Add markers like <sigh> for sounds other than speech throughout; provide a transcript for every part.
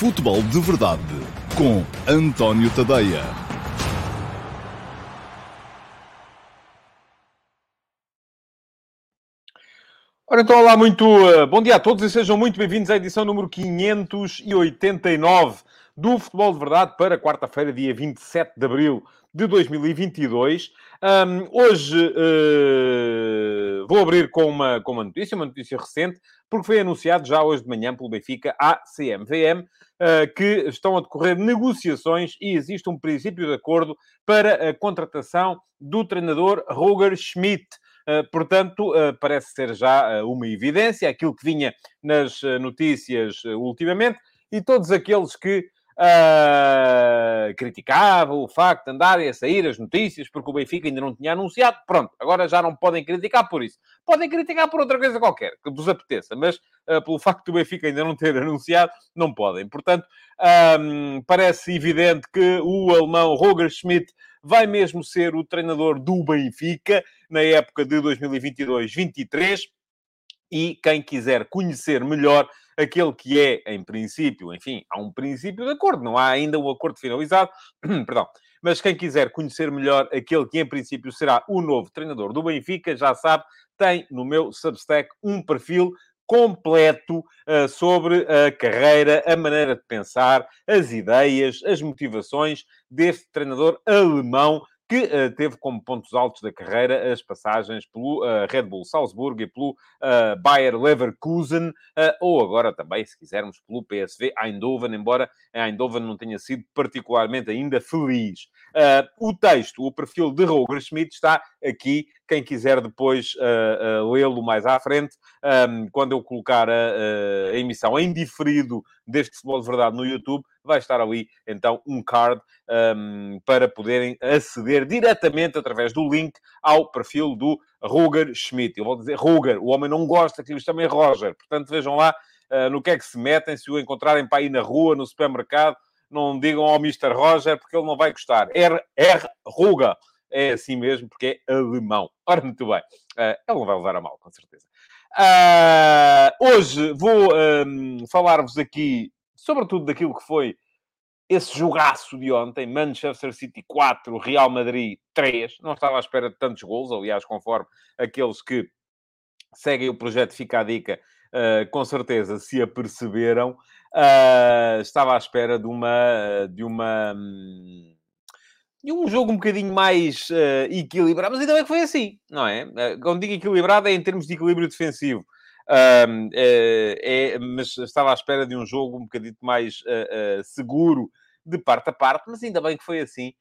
Futebol de Verdade com António Tadeia. Ora então, olá, muito uh, bom dia a todos e sejam muito bem-vindos à edição número 589 do Futebol de Verdade para quarta-feira, dia 27 de abril de 2022. Um, hoje uh, vou abrir com uma, com uma notícia, uma notícia recente, porque foi anunciado já hoje de manhã pelo Benfica, a CMVM, uh, que estão a decorrer negociações e existe um princípio de acordo para a contratação do treinador Roger Schmidt. Uh, portanto, uh, parece ser já uh, uma evidência, aquilo que vinha nas notícias ultimamente, e todos aqueles que uh, criticava o facto de andarem a sair as notícias porque o Benfica ainda não tinha anunciado. Pronto, agora já não podem criticar por isso. Podem criticar por outra coisa qualquer, que vos apeteça, mas uh, pelo facto do Benfica ainda não ter <laughs> anunciado, não podem. Portanto, um, parece evidente que o alemão Roger Schmidt vai mesmo ser o treinador do Benfica na época de 2022-23 e quem quiser conhecer melhor aquele que é, em princípio, enfim, há um princípio de acordo, não há ainda um acordo finalizado, <clears throat> perdão, mas quem quiser conhecer melhor aquele que, em princípio, será o novo treinador do Benfica, já sabe, tem no meu Substack um perfil completo uh, sobre a carreira, a maneira de pensar, as ideias, as motivações deste treinador alemão que uh, teve como pontos altos da carreira as passagens pelo uh, Red Bull Salzburgo e pelo uh, Bayer Leverkusen, ou agora também, se quisermos, pelo PSV Eindhoven, embora Eindhoven não tenha sido particularmente ainda feliz. o texto, o perfil de Roger Schmidt está aqui, quem quiser depois lê-lo mais à frente, um, quando eu colocar a, a emissão em diferido deste Futebol de Verdade no YouTube, vai estar ali então um card um, para poderem aceder diretamente através do link ao perfil do Roger Schmidt. Eu vou dizer Roger, o homem não gosta que lhe chamem Roger, portanto vejam lá uh, no que é que se metem, se o encontrarem para ir na rua, no supermercado, não digam ao Mr. Roger porque ele não vai gostar. R. R. Ruga. É assim mesmo, porque é alemão. <laughs> Ora, muito bem. Uh, ele não vai levar a mal, com certeza. Uh, hoje vou um, falar-vos aqui sobretudo daquilo que foi esse jogaço de ontem, Manchester City 4, Real Madrid 3. Não estava à espera de tantos gols, aliás, conforme aqueles que seguem o projeto Fica a Dica, uh, com certeza se aperceberam. Uh, estava à espera de uma... De uma de um jogo um bocadinho mais uh, equilibrado, mas ainda bem que foi assim, não é? quando digo equilibrado é em termos de equilíbrio defensivo. Um, é, mas estava à espera de um jogo um bocadinho mais seguro de parte a parte, mas ainda bem que foi assim,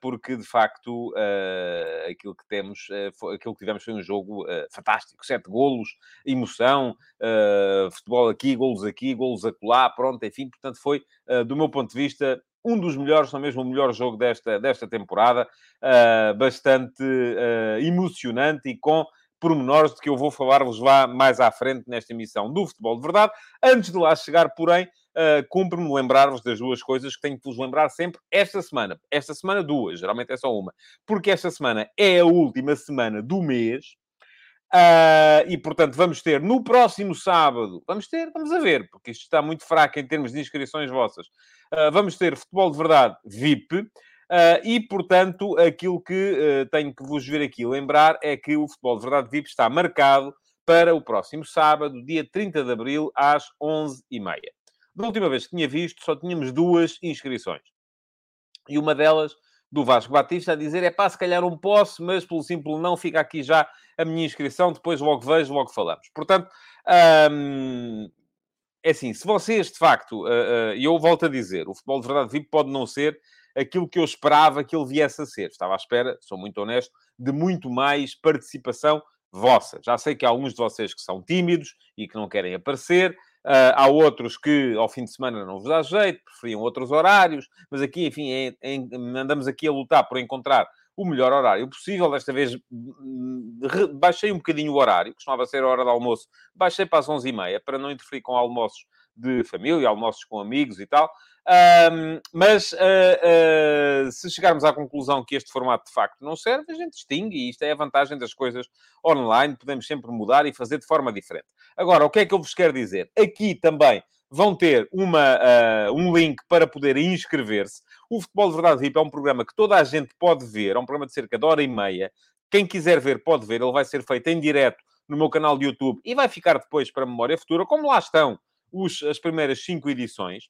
porque de facto aquilo que temos, foi, aquilo que tivemos foi um jogo fantástico, sete golos, emoção, futebol aqui, golos aqui, golos acolá, pronto, enfim, portanto foi, do meu ponto de vista, um dos melhores, ou mesmo o melhor jogo desta, desta temporada, bastante emocionante e com pormenores de que eu vou falar-vos lá mais à frente nesta emissão do Futebol de Verdade. Antes de lá chegar, porém, uh, cumpre-me lembrar-vos das duas coisas que tenho que vos lembrar sempre esta semana. Esta semana, duas, geralmente é só uma. Porque esta semana é a última semana do mês. Uh, e, portanto, vamos ter no próximo sábado, vamos ter, vamos a ver, porque isto está muito fraco em termos de inscrições vossas. Uh, vamos ter Futebol de Verdade VIP. Uh, e, portanto, aquilo que tenho que vos ver aqui lembrar é que o Futebol de Verdade VIP está marcado para o próximo sábado, dia 30 de abril, às 11h30. Da última vez que tinha visto, só tínhamos duas inscrições. E uma delas, do Vasco Batista, a dizer: é pá, se calhar não posso, mas pelo simples não, fica aqui já a minha inscrição, depois logo vejo, logo falamos. Portanto, hum, é assim, se vocês de facto, uh, uh, e eu volto a dizer, o futebol de verdade VIP pode não ser aquilo que eu esperava que ele viesse a ser. Estava à espera, sou muito honesto, de muito mais participação vossa. Já sei que há alguns de vocês que são tímidos e que não querem aparecer. Uh, há outros que ao fim de semana não vos dá jeito, preferiam outros horários, mas aqui, enfim, é, é, andamos aqui a lutar por encontrar o melhor horário possível. Desta vez baixei um bocadinho o horário, costumava ser a hora de almoço, baixei para as 11h30 para não interferir com almoços de família, almoços com amigos e tal. Um, mas uh, uh, se chegarmos à conclusão que este formato de facto não serve, a gente distingue e isto é a vantagem das coisas online, podemos sempre mudar e fazer de forma diferente. Agora, o que é que eu vos quero dizer? Aqui também vão ter uma, uh, um link para poder inscrever-se. O Futebol de Verdade VIP é um programa que toda a gente pode ver, é um programa de cerca de hora e meia. Quem quiser ver, pode ver. Ele vai ser feito em direto no meu canal de YouTube e vai ficar depois para memória futura, como lá estão os, as primeiras cinco edições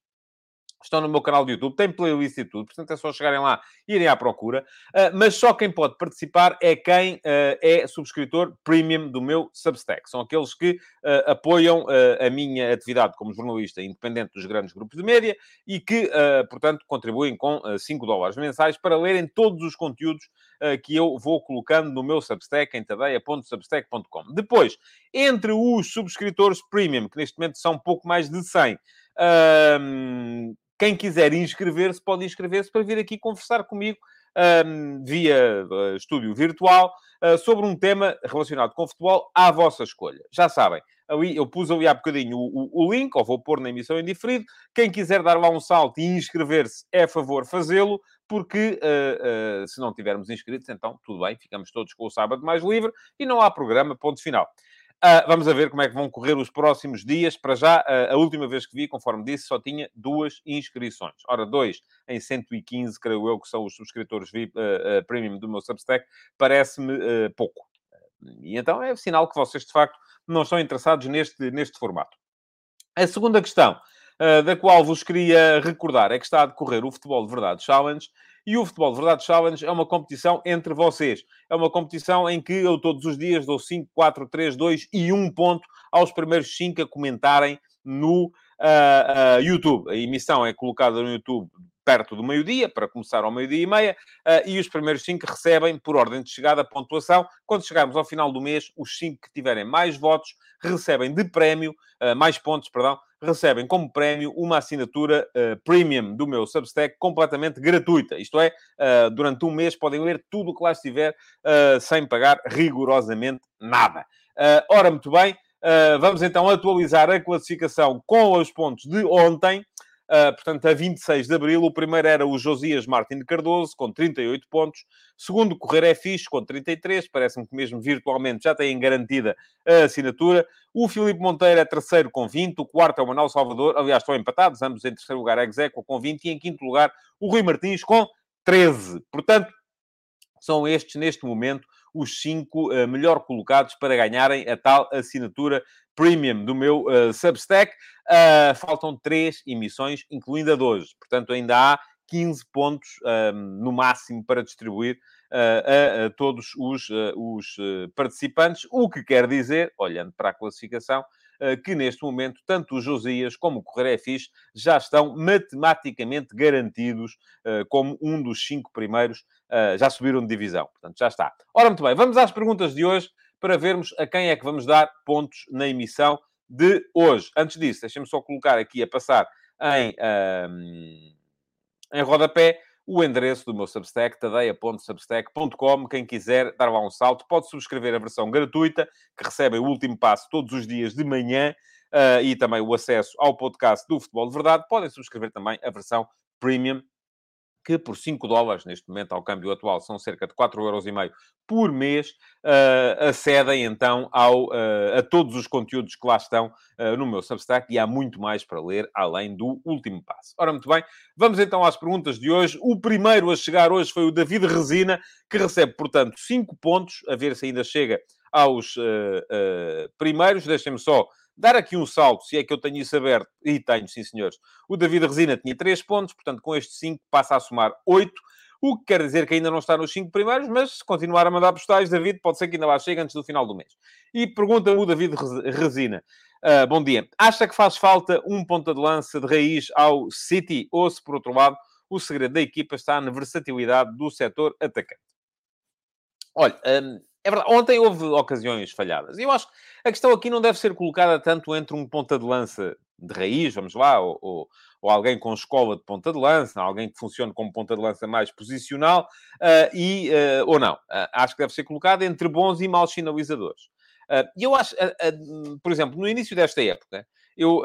estão no meu canal de YouTube, tem playlist e tudo, portanto é só chegarem lá e irem à procura. Uh, mas só quem pode participar é quem uh, é subscritor premium do meu Substack. São aqueles que uh, apoiam a minha atividade como jornalista independente dos grandes grupos de média e que, portanto, contribuem com 5 dólares mensais para lerem todos os conteúdos que eu vou colocando no meu Substack em tadeia.substack.com. Depois, entre os subscritores premium, que neste momento são pouco mais de 100, quem quiser inscrever-se, pode inscrever-se para vir aqui conversar comigo um, via uh, estúdio virtual uh, sobre um tema relacionado com futebol à vossa escolha. Já sabem, ali, eu pus ali há bocadinho o, o, o, link, ou vou pôr na emissão em diferido. Quem quiser dar lá um salto e inscrever-se, é favor fazê-lo, porque uh, se não tivermos inscritos, então tudo bem, ficamos todos com o sábado mais livre e não há programa, ponto final. Uh, vamos a ver como é que vão correr os próximos dias. Para já, uh, a última vez que vi, conforme disse, só tinha duas inscrições. Ora, dois em 115, creio eu, que são os subscritores VIP, uh, premium do meu Substack, parece-me pouco. E então é sinal que vocês, de facto, não estão interessados neste, neste formato. A segunda questão, da qual vos queria recordar, é que está a decorrer o Futebol de Verdade Challenge e o Futebol de Verdade Challenge é uma competição entre vocês. É uma competição em que eu todos os dias dou 5, 4, 3, 2 e 1 ponto aos primeiros 5 a comentarem no uh, uh, YouTube. A emissão é colocada no YouTube perto do meio-dia, para começar ao meio-dia e meia, uh, e os primeiros cinco recebem, por ordem de chegada, a pontuação. Quando chegarmos ao final do mês, os cinco que tiverem mais votos recebem de prémio, uh, mais pontos, perdão, recebem como prémio uma assinatura uh, premium do meu Substack completamente gratuita. Isto é, durante um mês podem ler tudo o que lá estiver sem pagar rigorosamente nada. ora, muito bem, vamos então atualizar a classificação com os pontos de ontem. Uh, portanto, a 26 de abril, o primeiro era o Josias Martin Cardoso, com 38 pontos. Segundo, Correr é fixe, com 33. Parece-me que mesmo virtualmente já têm garantida a assinatura. O Filipe Monteiro é terceiro, com 20. O quarto é o Manuel Salvador. Aliás, estão empatados, ambos em terceiro lugar, Execo, com 20. E em quinto lugar, o Rui Martins, com 13. Portanto, são estes, neste momento, os cinco uh, melhor colocados para ganharem a tal assinatura premium do meu uh, Substack. Uh, faltam três emissões, incluindo a de hoje. Portanto, ainda há 15 pontos no máximo para distribuir uh, a, a, todos os, os participantes, o que quer dizer, olhando para a classificação, que neste momento tanto o Josias como o Correia Fixe já estão matematicamente garantidos como um dos cinco primeiros, já subiram de divisão. Portanto, já está. Ora, muito bem, vamos às perguntas de hoje para vermos a quem é que vamos dar pontos na emissão de hoje. Antes disso, deixem-me só colocar aqui a passar em, um, em rodapé o endereço do meu Substack, tadeia.substack.com. Quem quiser dar lá um salto, pode subscrever a versão gratuita, que recebe o último passo todos os dias de manhã, uh, e também o acesso ao podcast do Futebol de Verdade. Podem subscrever também a versão premium, que por 5 dólares, neste momento, ao câmbio atual, são cerca de 4,5 euros por mês, uh, acedem então ao, uh, a todos os conteúdos que lá estão uh, no meu Substack e há muito mais para ler além do último passo. Ora, muito bem, vamos então às perguntas de hoje. O primeiro a chegar hoje foi o David Resina, que recebe, portanto, 5 pontos, a ver se ainda chega aos primeiros. Deixem-me só dar aqui um salto, se é que eu tenho isso aberto, e tenho, sim senhores. O David Resina tinha 3 pontos, portanto, com estes 5 passa a somar 8, o que quer dizer que ainda não está nos 5 primeiros, mas se continuar a mandar postais, David, pode ser que ainda lá chegue antes do final do mês. E pergunta-me o David Resina. Uh, bom dia. Acha que faz falta um ponta de lança de raiz ao City? Ou se, por outro lado, o segredo da equipa está na versatilidade do setor atacante? Olha, um, é verdade, ontem houve ocasiões falhadas. E eu acho que a questão aqui não deve ser colocada tanto entre um ponta de lança de raiz, vamos lá, ou, ou, ou alguém com escola de ponta de lança, alguém que funcione como ponta de lança mais posicional, uh, e, uh, ou não. Uh, acho que deve ser colocada entre bons e maus sinalizadores. E eu acho, por exemplo, no início desta época, eu,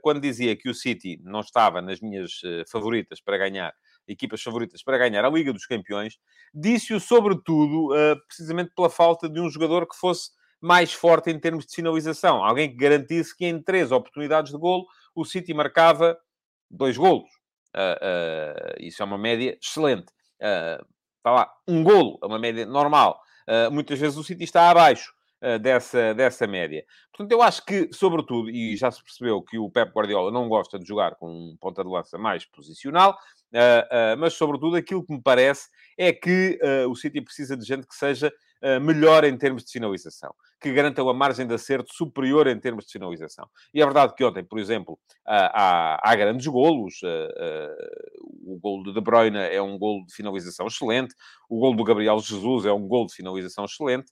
quando dizia que o City não estava nas minhas favoritas para ganhar, equipas favoritas para ganhar a Liga dos Campeões, disse-o sobretudo precisamente pela falta de um jogador que fosse mais forte em termos de finalização. Alguém que garantisse que em três oportunidades de golo o City marcava dois golos. isso é uma média excelente. está lá, um golo, é uma média normal. muitas vezes o City está abaixo uh, dessa, dessa média. Portanto, eu acho que, sobretudo, e já se percebeu que o Pep Guardiola não gosta de jogar com um ponta de lança mais posicional, uh, uh, mas, sobretudo, aquilo que me parece é que o City precisa de gente que seja melhor em termos de finalização, que garanta uma margem de acerto superior em termos de finalização. E é verdade que ontem, por exemplo, há, há grandes golos. o gol de De Bruyne é um gol de finalização excelente. O gol do Gabriel Jesus é um gol de finalização excelente.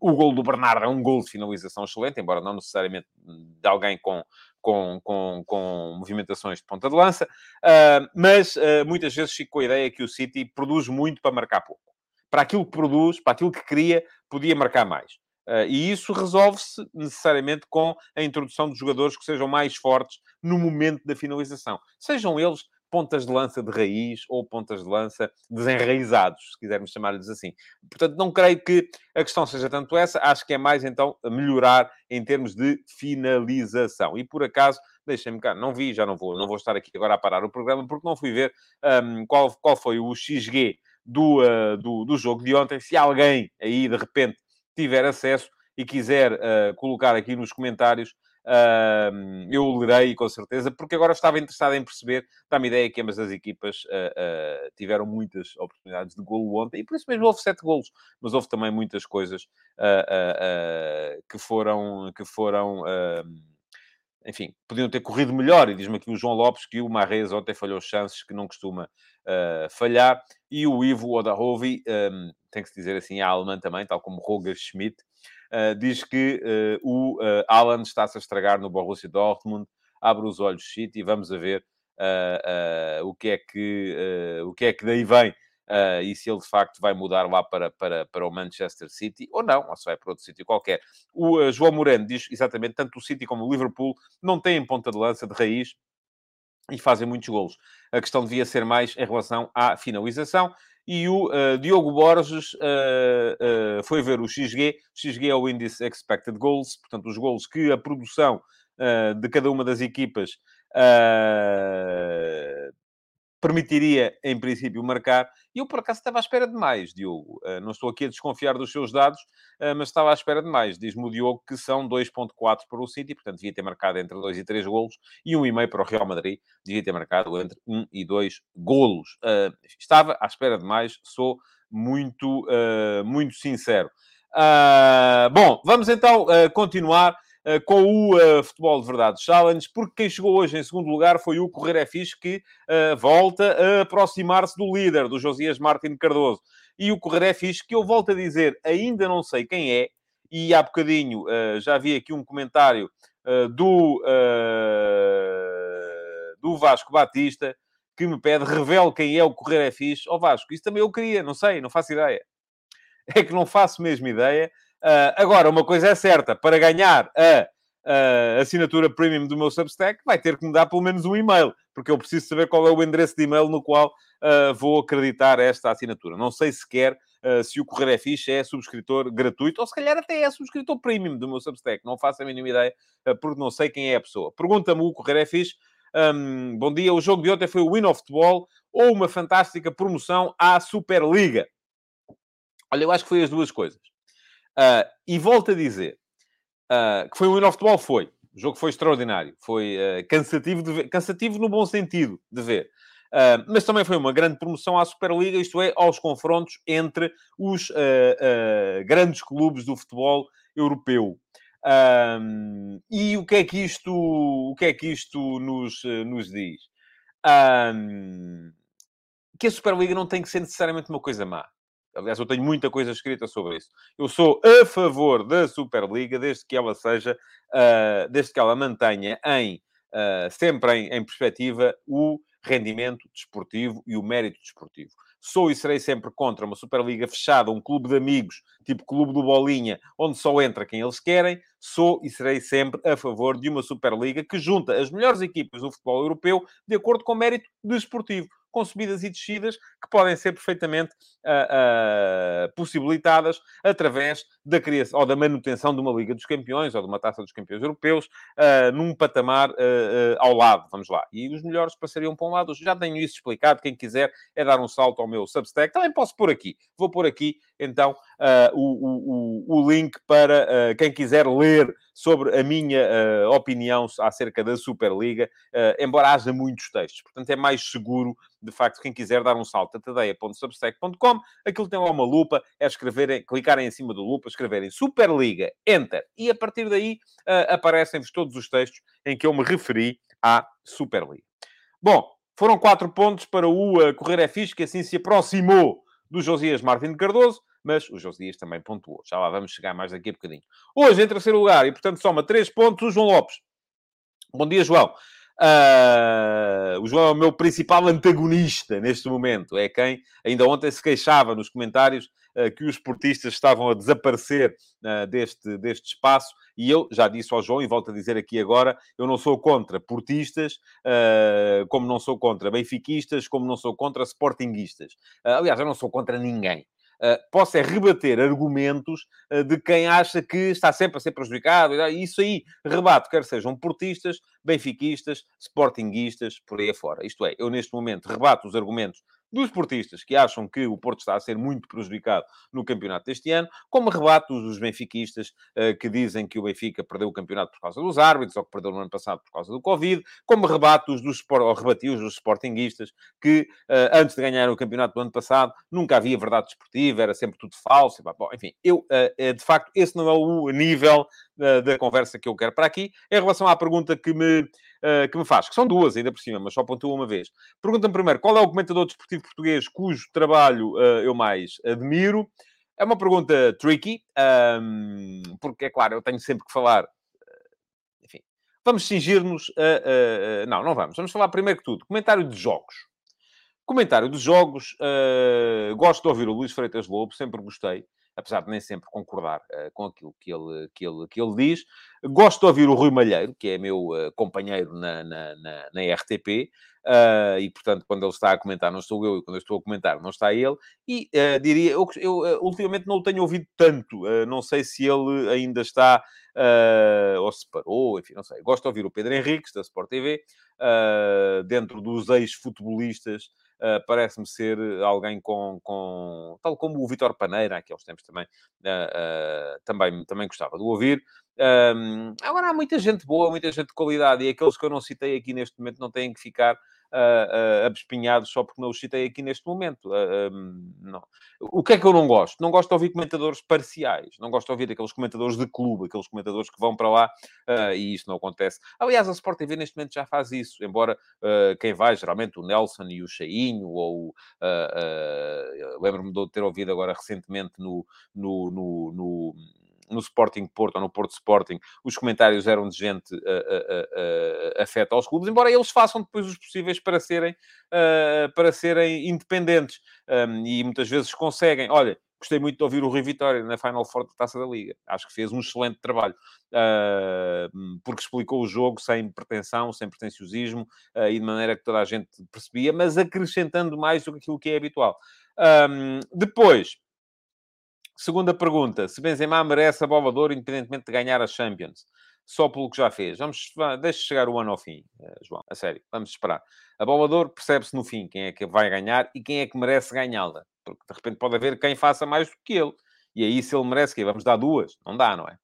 o gol do Bernardo é um gol de finalização excelente, embora não necessariamente de alguém com, com, com, com movimentações de ponta de lança. Uh, mas uh, muitas vezes fico com a ideia que o City produz muito para marcar pouco para aquilo que produz, para aquilo que cria, podia marcar mais. Uh, e isso resolve-se necessariamente com a introdução de jogadores que sejam mais fortes no momento da finalização. Sejam eles pontas de lança de raiz ou pontas de lança desenraizados, se quisermos chamar-lhes assim. Portanto, não creio que a questão seja tanto essa, acho que é mais então melhorar em termos de finalização. E por acaso, deixem-me cá, não vi, já não vou, não vou estar aqui agora a parar o programa porque não fui ver um, qual, qual foi o XG do, uh, do, do, jogo de ontem. Se alguém aí, de repente, tiver acesso e quiser uh, colocar aqui nos comentários, uh, eu lerei com certeza, porque agora estava interessado em perceber, dá-me ideia que ambas as equipas tiveram muitas oportunidades de golo ontem, e por isso mesmo houve sete golos, mas houve também muitas coisas que foram... Que foram enfim, podiam ter corrido melhor. E diz-me aqui o João Lopes que o Marrez ontem falhou chances que não costuma uh, falhar. E o Ivo Odahovi, um, ehm, tem que se dizer assim, é alemã também, tal como Roger Schmidt, uh, diz que uh, o Alan está-se a estragar no Borussia Dortmund. Abre os olhos, City, e vamos a ver o, que é que, o que é que daí vem. Uh, e se ele de facto vai mudar lá para, para, para o Manchester City ou não, ou se vai para outro sítio qualquer. O uh, João Moreno diz exatamente: tanto o City como o Liverpool não têm ponta de lança de raiz e fazem muitos golos. A questão devia ser mais em relação à finalização. E o uh, Diogo Borges foi ver o XG. O XG é o Índice Expected Goals, portanto, os golos que a produção de cada uma das equipas permitiria, em princípio, marcar. E eu, por acaso, estava à espera de mais, Diogo. Uh, não estou aqui a desconfiar dos seus dados, uh, mas estava à espera de mais. Diz-me o Diogo que são 2.4 para o City, portanto, devia ter marcado entre 2 e 3 golos, e 1,5 para o Real Madrid, devia ter marcado entre 1 e 2 golos. Uh, estava à espera de mais, sou muito, muito sincero. bom, vamos então continuar com o uh, Futebol de Verdade Challenge, porque quem chegou hoje em segundo lugar foi o Correr é que uh, volta a aproximar-se do líder, do Josias Martin Cardoso. E o Correr é que eu volto a dizer, ainda não sei quem é, e há bocadinho já vi aqui um comentário do, do Vasco Batista, que me pede, revele quem é o Correr é Fixe. Ó oh, Vasco, isso também eu queria, não sei, não faço ideia. <laughs> É que não faço mesmo ideia. Uh, agora, uma coisa é certa, para ganhar a, a, assinatura premium do meu Substack, vai ter que me dar pelo menos um e-mail, porque eu preciso saber qual é o endereço de e-mail no qual uh, vou acreditar esta assinatura. Não sei sequer uh, se o Correr é é subscritor gratuito, ou se calhar até é subscritor premium do meu Substack. Não faço a mínima ideia, porque não sei quem é a pessoa. Pergunta-me o Correr é. Um, bom dia, o jogo de ontem foi o Win of Ball ou uma fantástica promoção à Superliga? Olha, eu acho que foi as duas coisas. Uh, e volto a dizer uh, que foi um of the ball, foi. O jogo foi extraordinário. Foi uh, cansativo, de ver, cansativo no bom sentido de ver. mas também foi uma grande promoção à Superliga, isto é, aos confrontos entre os grandes clubes do futebol europeu. Um, e o que é que isto, o que é que isto nos, nos diz? Um, que a Superliga não tem que ser necessariamente uma coisa má. Aliás, eu tenho muita coisa escrita sobre isso. Eu sou a favor da Superliga, desde que ela seja, uh, desde que ela mantenha em, uh, sempre em, em perspectiva o rendimento desportivo e o mérito desportivo. Sou e serei sempre contra uma Superliga fechada, um clube de amigos, tipo clube do Bolinha, onde só entra quem eles querem. Sou e serei sempre a favor de uma Superliga que junta as melhores equipas do futebol europeu de acordo com o mérito desportivo com subidas e descidas que podem ser perfeitamente uh, uh, possibilitadas através da criação ou da manutenção de uma Liga dos Campeões ou de uma Taça dos Campeões Europeus uh, num patamar ao lado, vamos lá. E os melhores passariam para um lado. Já tenho isso explicado. Quem quiser é dar um salto ao meu Substack. Também posso pôr aqui. Vou pôr aqui, então, o, o, o, link para quem quiser ler sobre a minha opinião acerca da Superliga, embora haja muitos textos. Portanto, é mais seguro de facto, quem quiser dar um salto a tadeia.substack.com, aquilo tem lá uma lupa, é escreverem, clicarem em cima da lupa, escreverem Superliga, Enter, e a partir daí uh, aparecem-vos todos os textos em que eu me referi à Superliga. Bom, foram quatro pontos para o uh, Correr é que assim se aproximou do Josias Martin Cardoso, mas o Josias também pontuou. Já lá vamos chegar mais daqui a bocadinho. Hoje, em terceiro lugar, e portanto soma três pontos, o João Lopes. Bom dia, João. Uh, o João é o meu principal antagonista neste momento. É quem ainda ontem se queixava nos comentários que os portistas estavam a desaparecer uh, deste, deste espaço. E eu já disse ao João, e volto a dizer aqui agora, eu não sou contra portistas, como não sou contra benfiquistas, como não sou contra sportinguistas. aliás, eu não sou contra ninguém. Uh, posso é rebater argumentos uh, de quem acha que está sempre a ser prejudicado. E isso aí rebato, quer sejam portistas, benfiquistas, sportinguistas, por aí afora. Isto é, eu neste momento rebato os argumentos dos portistas que acham que o Porto está a ser muito prejudicado no campeonato deste ano, como rebate dos benfiquistas uh, que dizem que o Benfica perdeu o campeonato por causa dos árbitros ou que perdeu no ano passado por causa do Covid, como rebate os dos, ou rebati os dos sportinguistas que uh, antes de ganhar o campeonato do ano passado nunca havia verdade desportiva, era sempre tudo falso. Bom, enfim, eu, uh, de facto, esse não é o nível da conversa que eu quero para aqui. Em relação à pergunta que me, uh, que me faz, que são duas ainda por cima, mas só pontua uma vez. Pergunta-me primeiro, qual é o comentador desportivo português cujo trabalho uh, eu mais admiro? É uma pergunta tricky, um, porque, é claro, eu tenho sempre que falar... Eh, enfim, vamos cingir-nos a. Não, não vamos. Vamos falar primeiro que tudo. Comentário de jogos. Comentário de jogos, uh, gosto de ouvir o Luís Freitas Lobo, sempre gostei apesar de nem sempre concordar uh, com aquilo que ele, que, ele, que ele diz. Gosto de ouvir o Rui Malheiro, que é meu uh, companheiro na, na, na, na RTP, uh, eh, e portanto, quando ele está a comentar, não sou eu, e quando eu estou a comentar, não está ele. E diria, eu, eu ultimamente não o tenho ouvido tanto, não sei se ele ainda está. ou se parou, enfim, não sei. Gosto de ouvir o Pedro Henriques, da Sport TV, dentro dos ex-futebolistas uh, parece-me ser alguém com, com, tal como o Vitor Paneira, aqui aos tempos também, uh, uh, também, também gostava de ouvir. Um, agora há muita gente boa, muita gente de qualidade, e aqueles que eu não citei aqui neste momento não têm que ficar uh, abespinhados só porque não os citei aqui neste momento. Uh, um. O que é que eu não gosto? Não gosto de ouvir comentadores parciais, não gosto de ouvir aqueles comentadores de clube, aqueles comentadores que vão para lá uh, e isso não acontece. Aliás, a Sport TV neste momento já faz isso, embora quem vai, geralmente o Nelson e o Cheinho, ou lembro-me de ter ouvido agora recentemente no, no, no, no no Sporting Porto ou no Porto Sporting, os comentários eram de gente uh, uh, uh, afeta aos clubes, embora eles façam depois os possíveis para serem, uh, para serem independentes. Um, e muitas vezes conseguem. Olha, gostei muito de ouvir o Rui Vitória na Final Four da Taça da Liga. Acho que fez um excelente trabalho, uh, porque explicou o jogo sem pretensão, sem pretenciosismo uh, e de maneira que toda a gente percebia, mas acrescentando mais do que aquilo que é habitual. Um, depois, Segunda pergunta: se Benzema merece a bola de ouro independentemente de ganhar a Champions? Só pelo que já fez. Vamos, deixa chegar o ano ao fim, eh, João. A sério, vamos esperar. A bola de ouro percebe-se no fim quem é que vai ganhar e quem é que merece ganhá-la. Porque de repente pode haver quem faça mais do que ele. E aí, se ele merece, que vamos dar duas? Não dá, não é?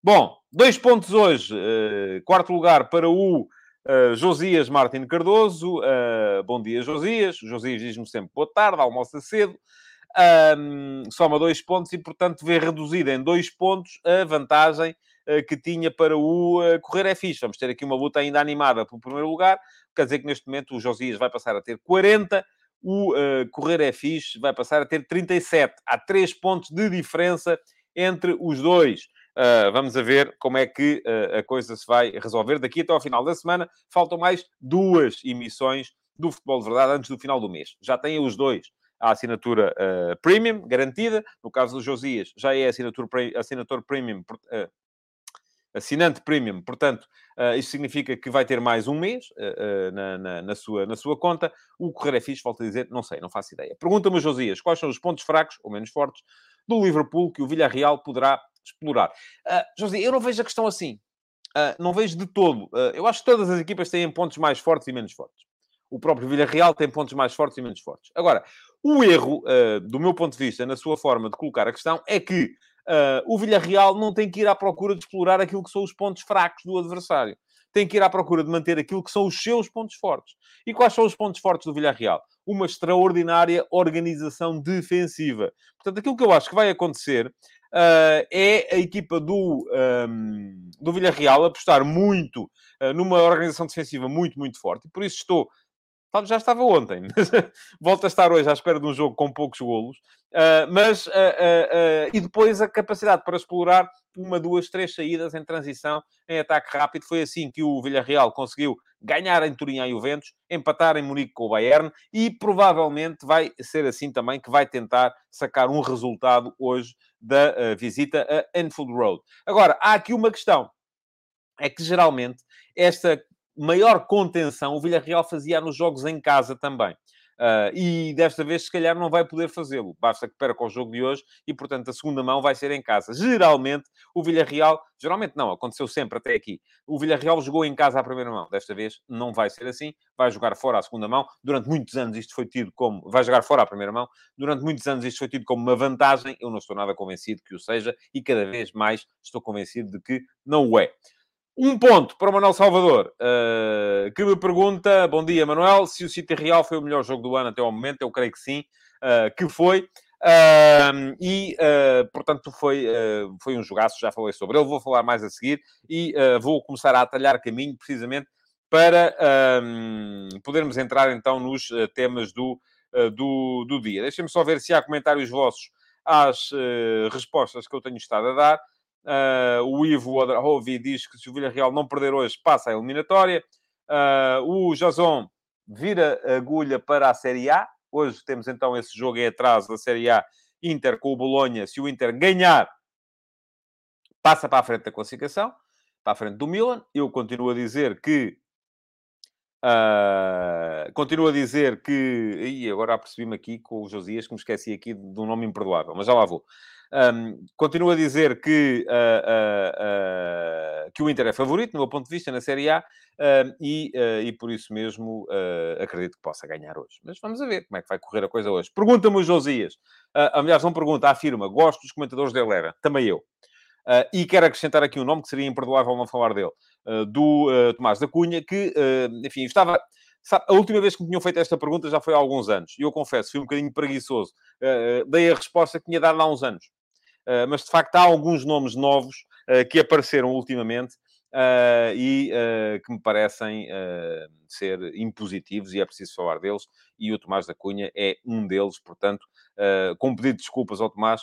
Bom, dois pontos hoje. Uh, quarto lugar para o uh, Josias Martin Cardoso. Uh, bom dia, Josias. O Josias diz-me sempre boa tarde, almoça cedo um, soma dois pontos e, portanto, vê reduzida em dois pontos a vantagem uh, que tinha para o uh, Correr é fixe. Vamos ter aqui uma luta ainda animada pelo primeiro lugar, quer dizer que neste momento o Josias vai passar a ter 40, o uh, Correr é fixe vai passar a ter 37. Há três pontos de diferença entre os dois. Uh, vamos a ver como é que uh, a coisa se vai resolver. Daqui até ao final da semana, faltam mais duas emissões do Futebol de Verdade antes do final do mês. Já têm os dois a assinatura uh, premium, garantida. No caso do Josias, já é assinatura, assinatura premium, uh, assinante premium. Portanto, uh, isso significa que vai ter mais um mês uh, na, na, na, sua, na sua conta. O correr é fixe, volto a dizer, não sei, não faço ideia. Pergunta-me, Josias, quais são os pontos fracos, ou menos fortes, do Liverpool que o Villarreal poderá explorar? Uh, eu não vejo a questão assim. Uh, não vejo de todo. Uh, eu acho que todas as equipas têm pontos mais fortes e menos fortes. O próprio Villarreal tem pontos mais fortes e menos fortes. Agora, o erro, uh, do meu ponto de vista, na sua forma de colocar a questão, é que o Villarreal não tem que ir à procura de explorar aquilo que são os pontos fracos do adversário. Tem que ir à procura de manter aquilo que são os seus pontos fortes. E quais são os pontos fortes do Villarreal? Uma extraordinária organização defensiva. Portanto, aquilo que eu acho que vai acontecer uh, é a equipa do, um, do Villarreal apostar muito uh, numa organização defensiva muito, muito forte. Por isso estou já estava ontem, <laughs> mas volto a estar hoje à espera de um jogo com poucos golos. Uh, mas, uh, uh, e depois a capacidade para explorar uma, duas, três saídas em transição, em ataque rápido. Foi assim que o Villarreal conseguiu ganhar em Turim a Juventus, empatar em Munique com o Bayern e provavelmente vai ser assim também que vai tentar sacar um resultado hoje da visita a Enfield Road. Agora, há aqui uma questão. É que geralmente esta maior contenção o Villarreal fazia nos jogos em casa também. Uh, e desta vez, se calhar, não vai poder fazê-lo. Basta que perca o jogo de hoje e, portanto, a segunda mão vai ser em casa. Geralmente, o Villarreal... Geralmente não, aconteceu sempre até aqui. O Villarreal jogou em casa à primeira mão. Desta vez, não vai ser assim. Vai jogar fora à segunda mão. Durante muitos anos isto foi tido como... Vai jogar fora à primeira mão. Durante muitos anos isto foi tido como uma vantagem. Eu não estou nada convencido que o seja. E cada vez mais estou convencido de que não o é. Um ponto para o Manuel Salvador, uh, que me pergunta: Bom dia, Manuel. Se o City Real foi o melhor jogo do ano até ao momento, eu creio que sim, uh, que foi. Uh, e, portanto, foi, foi um jogaço, já falei sobre ele, vou falar mais a seguir e vou começar a atalhar caminho precisamente para podermos entrar então nos temas do, do, do dia. Deixem-me só ver se há comentários vossos às respostas que eu tenho estado a dar. Uh, o Ivo Odrahovi diz que se o Villarreal não perder hoje, passa a eliminatória. Uh, o Jason vira agulha para a Série A. Hoje temos então esse jogo em atraso da Série A, Inter com o Bolonha. Se o Inter ganhar, passa para a frente da classificação, para a frente do Milan. Eu continuo a dizer que Uh, continuo a dizer que. E agora apercebi-me aqui com o Josias, que me esqueci aqui de um nome imperdoável, mas já lá vou. Um, continuo a dizer que, uh, uh, que o Inter é favorito, no meu ponto de vista, na Série A, e, e por isso mesmo acredito que possa ganhar hoje. Mas vamos ver como é que vai correr a coisa hoje. Pergunta-me o Josias. Uh, aliás, não pergunta, afirma. Gosto dos comentadores da Eleven. Também eu. e quero acrescentar aqui um nome que seria imperdoável não falar dele do Tomás da Cunha, que, enfim, estava... Sabe, a última vez que me tinham feito esta pergunta já foi há alguns anos. E eu confesso, fui um bocadinho preguiçoso. dei a resposta que tinha dado há uns anos. Mas, de facto, há alguns nomes novos que apareceram ultimamente Uh, e uh, que me parecem uh, ser impositivos e é preciso falar deles. E o Tomás da Cunha é um deles, portanto, com pedido de desculpas ao Tomás,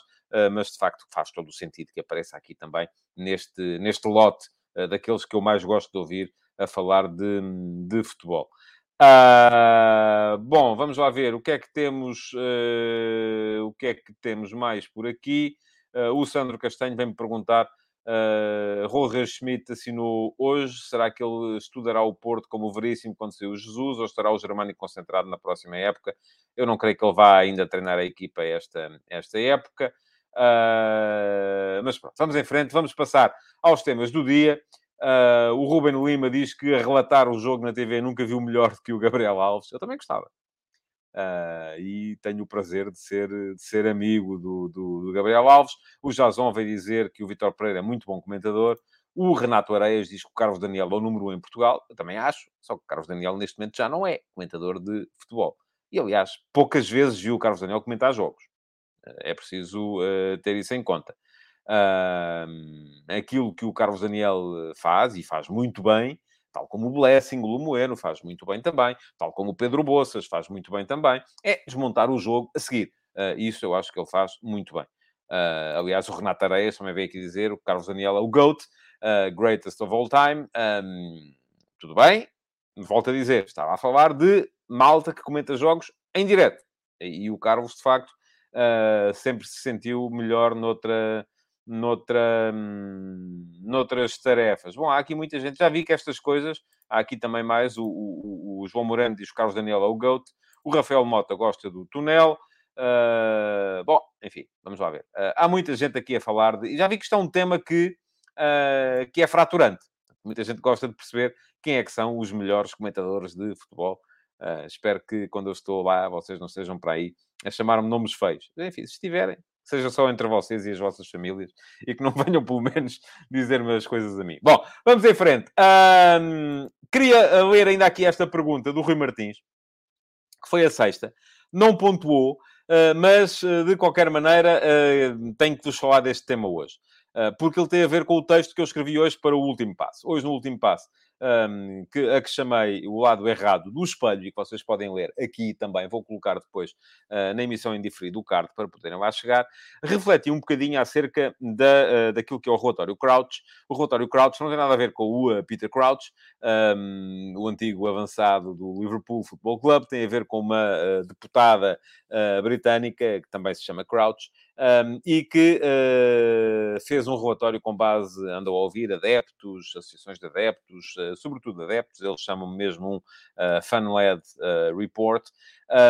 mas de facto faz todo o sentido que apareça aqui também neste, neste lote eh, daqueles que eu mais gosto de ouvir a falar de, de futebol. Uh, bom, vamos lá ver o que é que temos, o que é que temos mais por aqui. Uh, o Sandro Castanho vem-me perguntar: uh, Roger Schmidt assinou hoje. Será que ele estudará o Porto como o Veríssimo quando saiu Jesus ou estará o Germânico concentrado na próxima época? Eu não creio que ele vá ainda treinar a equipa esta, esta época. Uh, mas pronto, vamos em frente, vamos passar aos temas do dia. Uh, o Ruben Lima diz que a relatar o jogo na TV nunca viu melhor do que o Gabriel Alves. Eu também gostava. Uh, e tenho o prazer de ser, de ser amigo do, do, do Gabriel Alves. O Jason veio dizer que o Vitor Pereira é muito bom comentador. O Renato Areias diz que o Carlos Daniel é o número um em Portugal. Eu também acho. Só que o Carlos Daniel, neste momento, já não é comentador de futebol. E, aliás, poucas vezes viu o Carlos Daniel comentar jogos. É preciso uh, ter isso em conta. Uh, aquilo que o Carlos Daniel faz, e faz muito bem, tal como o Blessing, o Lumoeno faz muito bem também, tal como o Pedro Boças faz muito bem também, é desmontar o jogo a seguir. Uh, isso eu acho que ele faz muito bem. Uh, aliás, o Renato Areias também veio aqui dizer o Carlos Daniel é o GOAT, uh, greatest of all time. Um, tudo bem, volto a dizer, estava a falar de malta que comenta jogos em direto. E o Carlos, de facto, sempre se sentiu melhor noutra, noutra, hum, noutras tarefas. Bom, há aqui muita gente, já vi que estas coisas, há aqui também mais o, o, o João Moreno diz o Carlos Daniel é o GOAT, o Rafael Mota gosta do túnel. Uh, bom, enfim, vamos lá ver. Uh, há muita gente aqui a falar de. E já vi que isto é um tema que, uh, que é fraturante. Muita gente gosta de perceber quem é que são os melhores comentadores de futebol. espero que quando eu estou lá vocês não estejam para aí a chamar-me nomes feios. Enfim, se estiverem, seja só entre vocês e as vossas famílias e que não <laughs> venham, pelo menos, dizer-me as coisas a mim. Bom, vamos em frente. Um, queria ler ainda aqui esta pergunta do Rui Martins, que foi a sexta. Não pontuou, uh, mas uh, de qualquer maneira tenho que vos falar deste tema hoje. porque ele tem a ver com o texto que eu escrevi hoje para o último passo. Hoje, no último passo, um, que, a que chamei o lado errado do espelho e que vocês podem ler aqui também, vou colocar depois uh, na emissão em diferido o card para poderem lá chegar, refleti um bocadinho acerca da, uh, daquilo que é o relatório Crouch. O relatório Crouch não tem nada a ver com o uh, Peter Crouch, um, o antigo avançado do Liverpool Football Club, tem a ver com uma deputada britânica que também se chama Crouch, um, e que uh, fez um relatório com base, andou a ouvir adeptos, associações de adeptos, uh, sobretudo adeptos, eles chamam mesmo um uh, fan-led report,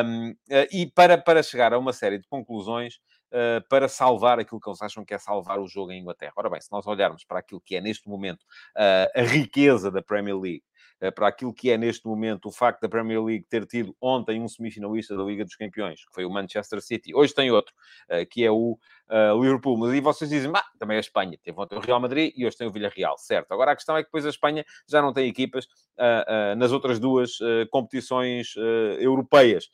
um, e para, para chegar a uma série de conclusões para salvar aquilo que eles acham que é salvar o jogo em Inglaterra. Ora bem, se nós olharmos para aquilo que é neste momento a riqueza da Premier League, eh, para aquilo que é neste momento o facto da Premier League ter tido ontem um semifinalista da Liga dos Campeões, que foi o Manchester City. Hoje tem outro, eh, que é o uh, Liverpool. Mas aí vocês dizem, ah, também é a Espanha. Teve ontem o Real Madrid e hoje tem o Villarreal. Certo. Agora a questão é que depois a Espanha já não tem equipas nas outras duas competições europeias,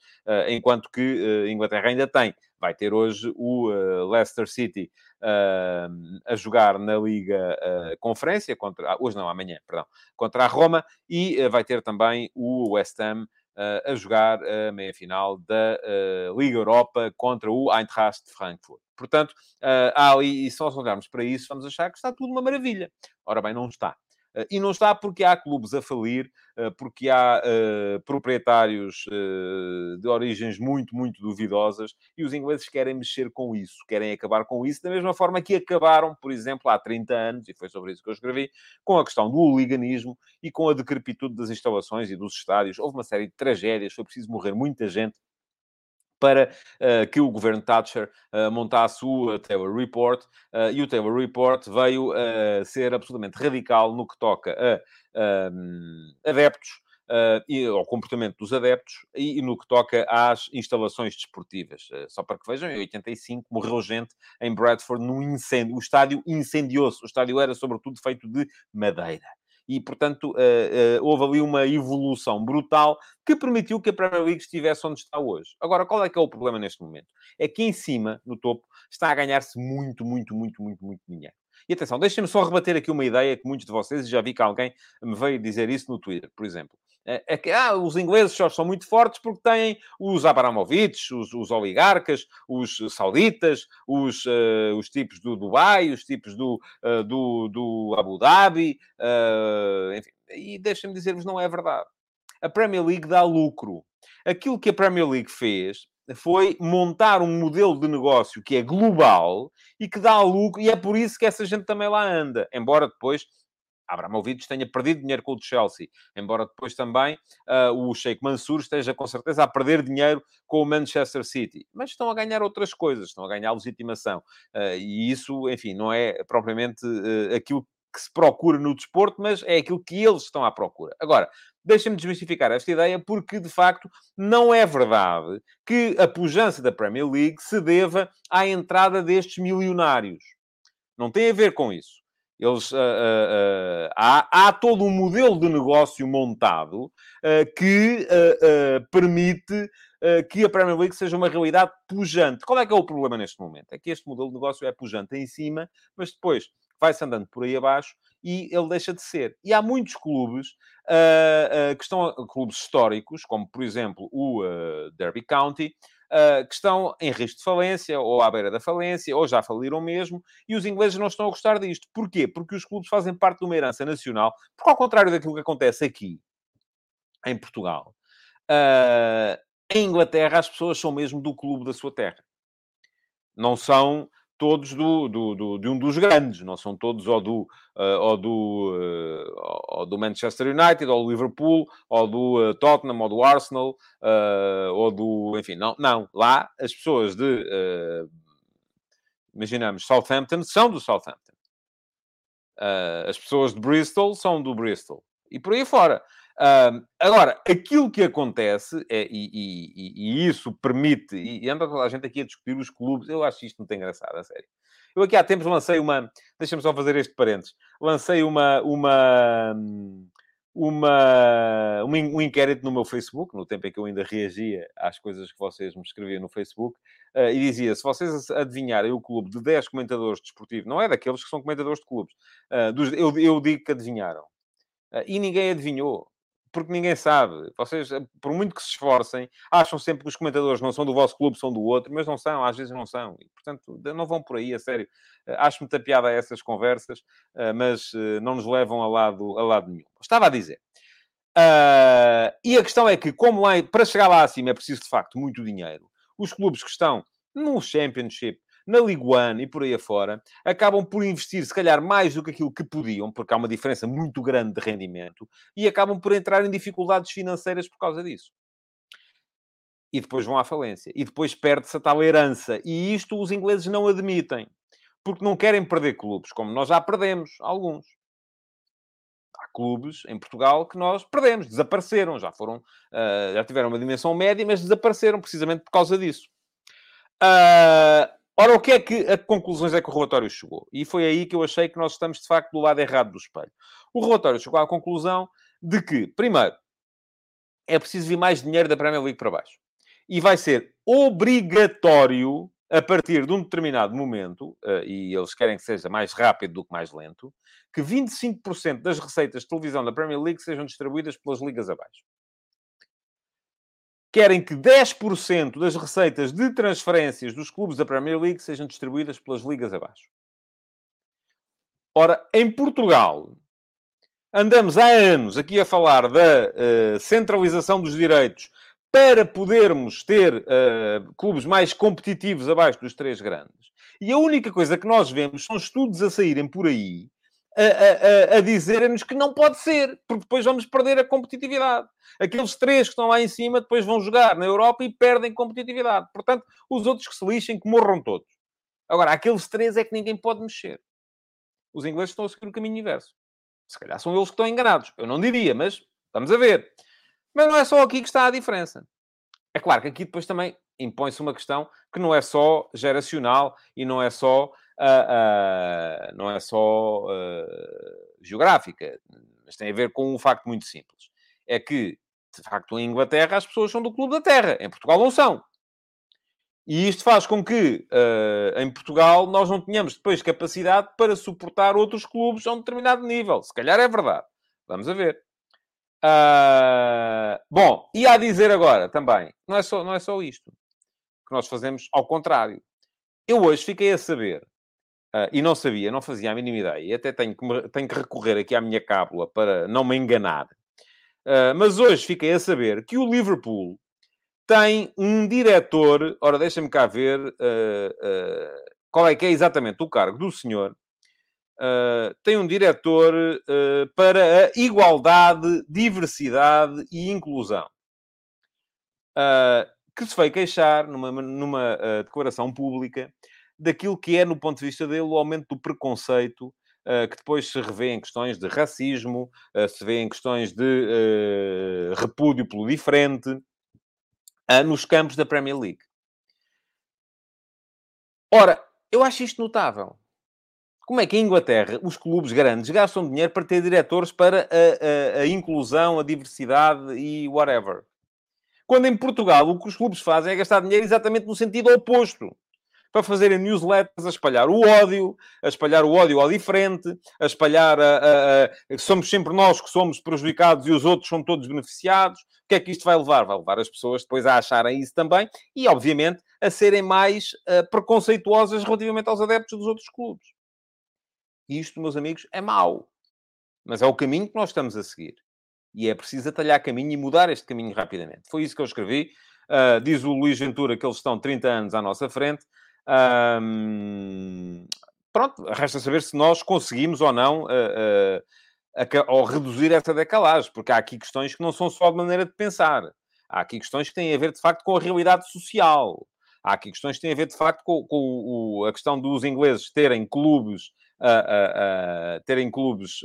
enquanto que a Inglaterra ainda tem. Vai ter hoje o Leicester City a jogar na Liga uh, Conferência, contra, hoje não, amanhã, perdão, contra a Roma, e uh, vai ter também o West Ham a jogar a meia-final da Liga Europa contra o Eintracht Frankfurt. Portanto, há ali, e se nós olharmos para isso, vamos achar que está tudo uma maravilha. Ora bem, não está. Eh, e não está porque há clubes a falir, eh, porque há uh, proprietários uh, de origens muito, muito duvidosas e os ingleses querem mexer com isso, querem acabar com isso, da mesma forma que acabaram, por exemplo, há 30 anos, e foi sobre isso que eu escrevi, com a questão do hooliganismo e com a decrepitude das instalações e dos estádios. Houve uma série de tragédias, foi preciso morrer muita gente para uh, que o governo Thatcher uh, montasse o uh, Taylor Report, e o Taylor Report veio ser absolutamente radical no que toca a ehm, adeptos, e ao comportamento dos adeptos e, e, no que toca às instalações desportivas. só para que vejam, em 85 morreu gente em Bradford num incêndio. O estádio incendiou-se. O estádio era, sobretudo, feito de madeira e, portanto, uh, uh, houve ali uma evolução brutal que permitiu que a Premier League estivesse onde está hoje. Agora, qual é que é o problema neste momento? É que em cima, no topo, está a ganhar-se muito, muito, muito, muito, muito dinheiro. E atenção, deixem-me só rebater aqui uma ideia que muitos de vocês, já vi que alguém me veio dizer isso no Twitter, por exemplo. É, é que ah, os ingleses só são muito fortes porque têm os Abramovich, os, os oligarcas, os sauditas, os, uh, os tipos do Dubai, os tipos do, uh, do, do Abu Dhabi, uh, enfim. E deixem-me dizer-vos, não é verdade. A Premier League dá lucro. Aquilo que a Premier League fez foi montar um modelo de negócio que é global e que dá lucro, e é por isso que essa gente também lá anda. Embora depois Abramovich tenha perdido dinheiro com o Chelsea, embora depois também uh, o Sheikh Mansour esteja com certeza a perder dinheiro com o Manchester City. Mas estão a ganhar outras coisas, estão a ganhar legitimação. Uh, e isso, enfim, não é propriamente uh, aquilo que se procura no desporto, mas é aquilo que eles estão à procura. Agora, deixem-me desmistificar esta ideia, porque de facto não é verdade que a pujança da Premier League se deva à entrada destes milionários. Não tem a ver com isso. Eles, uh, uh, há, há, todo um modelo de negócio montado que permite que a Premier League seja uma realidade pujante. Qual é que é o problema neste momento? É que este modelo de negócio é pujante em cima, mas depois vai-se andando por aí abaixo e ele deixa de ser. E há muitos clubes uh, uh, que estão, clubes históricos, como por exemplo o uh, Derby County, uh, que estão em risco de falência, ou à beira da falência, ou já faliram mesmo, e os ingleses não estão a gostar disto. Porquê? Porque os clubes fazem parte de uma herança nacional, porque ao contrário daquilo que acontece aqui, em Portugal, uh, Em Inglaterra, as pessoas são mesmo do clube da sua terra. Não são todos do, do, do, de um dos grandes, não são todos ou do, uh, ou, do, uh, ou do Manchester United, ou do Liverpool, ou do uh, Tottenham, ou do Arsenal, ou do... Enfim, não, não. Lá, as pessoas de... imaginamos, Southampton, são do Southampton. as pessoas de Bristol são do Bristol. E por aí fora. Agora, aquilo que acontece, é, e, e, e, isso permite, e, anda toda a gente aqui a discutir os clubes, eu acho isto muito engraçado, a sério. Eu aqui há tempos lancei uma, deixa-me só fazer este parênteses, lancei uma, uma, uma, um inquérito no meu Facebook, no tempo em que eu ainda reagia às coisas que vocês me escreviam no Facebook, uh, e dizia, se vocês adivinharem o clube de 10 comentadores desportivos, não é daqueles que são comentadores de clubes, uh, dos, eu, eu digo que adivinharam. Uh, e ninguém adivinhou porque ninguém sabe. Vocês, eh, por muito que se esforcem, acham sempre que os comentadores não são do vosso clube, são do outro, mas não são, às vezes não são. E, portanto, não vão por aí, a sério. Eh, acho muita piada essas conversas, eh, mas não nos levam a lado, a lado nenhum. Estava a dizer. Uh, e a questão é que, como lá, para chegar lá acima é preciso, de facto, muito dinheiro, os clubes que estão no Championship, na Ligue 1 e por aí afora, acabam por investir, se calhar, mais do que aquilo que podiam, porque há uma diferença muito grande de rendimento, e acabam por entrar em dificuldades financeiras por causa disso. E depois vão à falência. E depois perde-se a tal herança. E isto os ingleses não admitem. Porque não querem perder clubes, como nós já perdemos alguns. Há clubes em Portugal que nós perdemos, desapareceram, já foram, uh, já tiveram uma dimensão média, mas desapareceram precisamente por causa disso. Uh, Ora, o que é que, a conclusões é que o relatório chegou? E foi aí que eu achei que nós estamos, de facto, do lado errado do espelho. O relatório chegou à conclusão de que, primeiro, é preciso vir mais dinheiro da Premier League para baixo. E vai ser obrigatório, a partir de um determinado momento, eh, e eles querem que seja mais rápido do que mais lento, que 25% das receitas de televisão da Premier League sejam distribuídas pelas ligas abaixo querem que 10% das receitas de transferências dos clubes da Premier League sejam distribuídas pelas ligas abaixo. Ora, em Portugal, andamos há anos aqui a falar da uh, centralização dos direitos para podermos ter uh, clubes mais competitivos abaixo dos três grandes. E a única coisa que nós vemos são estudos a saírem por aí a, a, a dizerem-nos que não pode ser, porque depois vamos perder a competitividade. Aqueles três que estão lá em cima depois vão jogar na Europa e perdem competitividade. Portanto, os outros que se lixem, que morram todos. Agora, aqueles três é que ninguém pode mexer. Os ingleses estão a seguir o caminho inverso. Se calhar são eles que estão enganados. Eu não diria, mas vamos a ver. Mas não é só aqui que está a diferença. É claro que aqui depois também impõe-se uma questão que não é só geracional e não é só uh, não é só geográfica, mas tem a ver com um facto muito simples. É que, de facto, em Inglaterra as pessoas são do clube da terra, em Portugal não são. E isto faz com que, em Portugal, nós não tenhamos depois capacidade para suportar outros clubes a um determinado nível. Se calhar é verdade. Vamos a ver. Uh, bom, e a dizer agora também, não é, só, não é só isto que nós fazemos ao contrário. Eu hoje fiquei a saber Uh, e não sabia, não fazia a mínima ideia. E até tenho que, me, tenho que recorrer aqui à minha cábula para não me enganar. Uh, mas hoje fiquei a saber que o Liverpool tem um diretor. Ora, deixa-me cá ver uh, qual é que é exatamente o cargo do senhor. tem um diretor para a igualdade, diversidade e inclusão. que se foi queixar numa, numa declaração pública daquilo que é, no ponto de vista dele, o aumento do preconceito, uh, que depois se revê em questões de racismo, uh, se vê em questões de uh, repúdio pelo diferente, nos campos da Premier League. Ora, eu acho isto notável. Como é que em Inglaterra os clubes grandes gastam dinheiro para ter diretores para a, a, a inclusão, a diversidade e whatever? Quando em Portugal o que os clubes fazem é gastar dinheiro exatamente no sentido oposto para fazerem newsletters a espalhar o ódio, a espalhar o ódio ao diferente, a espalhar a, a, a, somos sempre nós que somos prejudicados e os outros são todos beneficiados. O que é que isto vai levar? Vai levar as pessoas depois a acharem isso também e, obviamente, a serem mais uh, preconceituosas relativamente aos adeptos dos outros clubes. Isto, meus amigos, é mau. Mas é o caminho que nós estamos a seguir. E é preciso atalhar caminho e mudar este caminho rapidamente. Foi isso que eu escrevi Uh, diz o Luís Ventura que eles estão 30 anos à nossa frente. Um, pronto, resta saber se nós conseguimos ou não uh, ou reduzir essa decalagem, porque há aqui questões que não são só de maneira de pensar. Há aqui questões que têm a ver, de facto, com a realidade social. Há aqui questões que têm a ver, de facto, com, com o, a questão dos ingleses terem clubes, uh, uh, terem clubes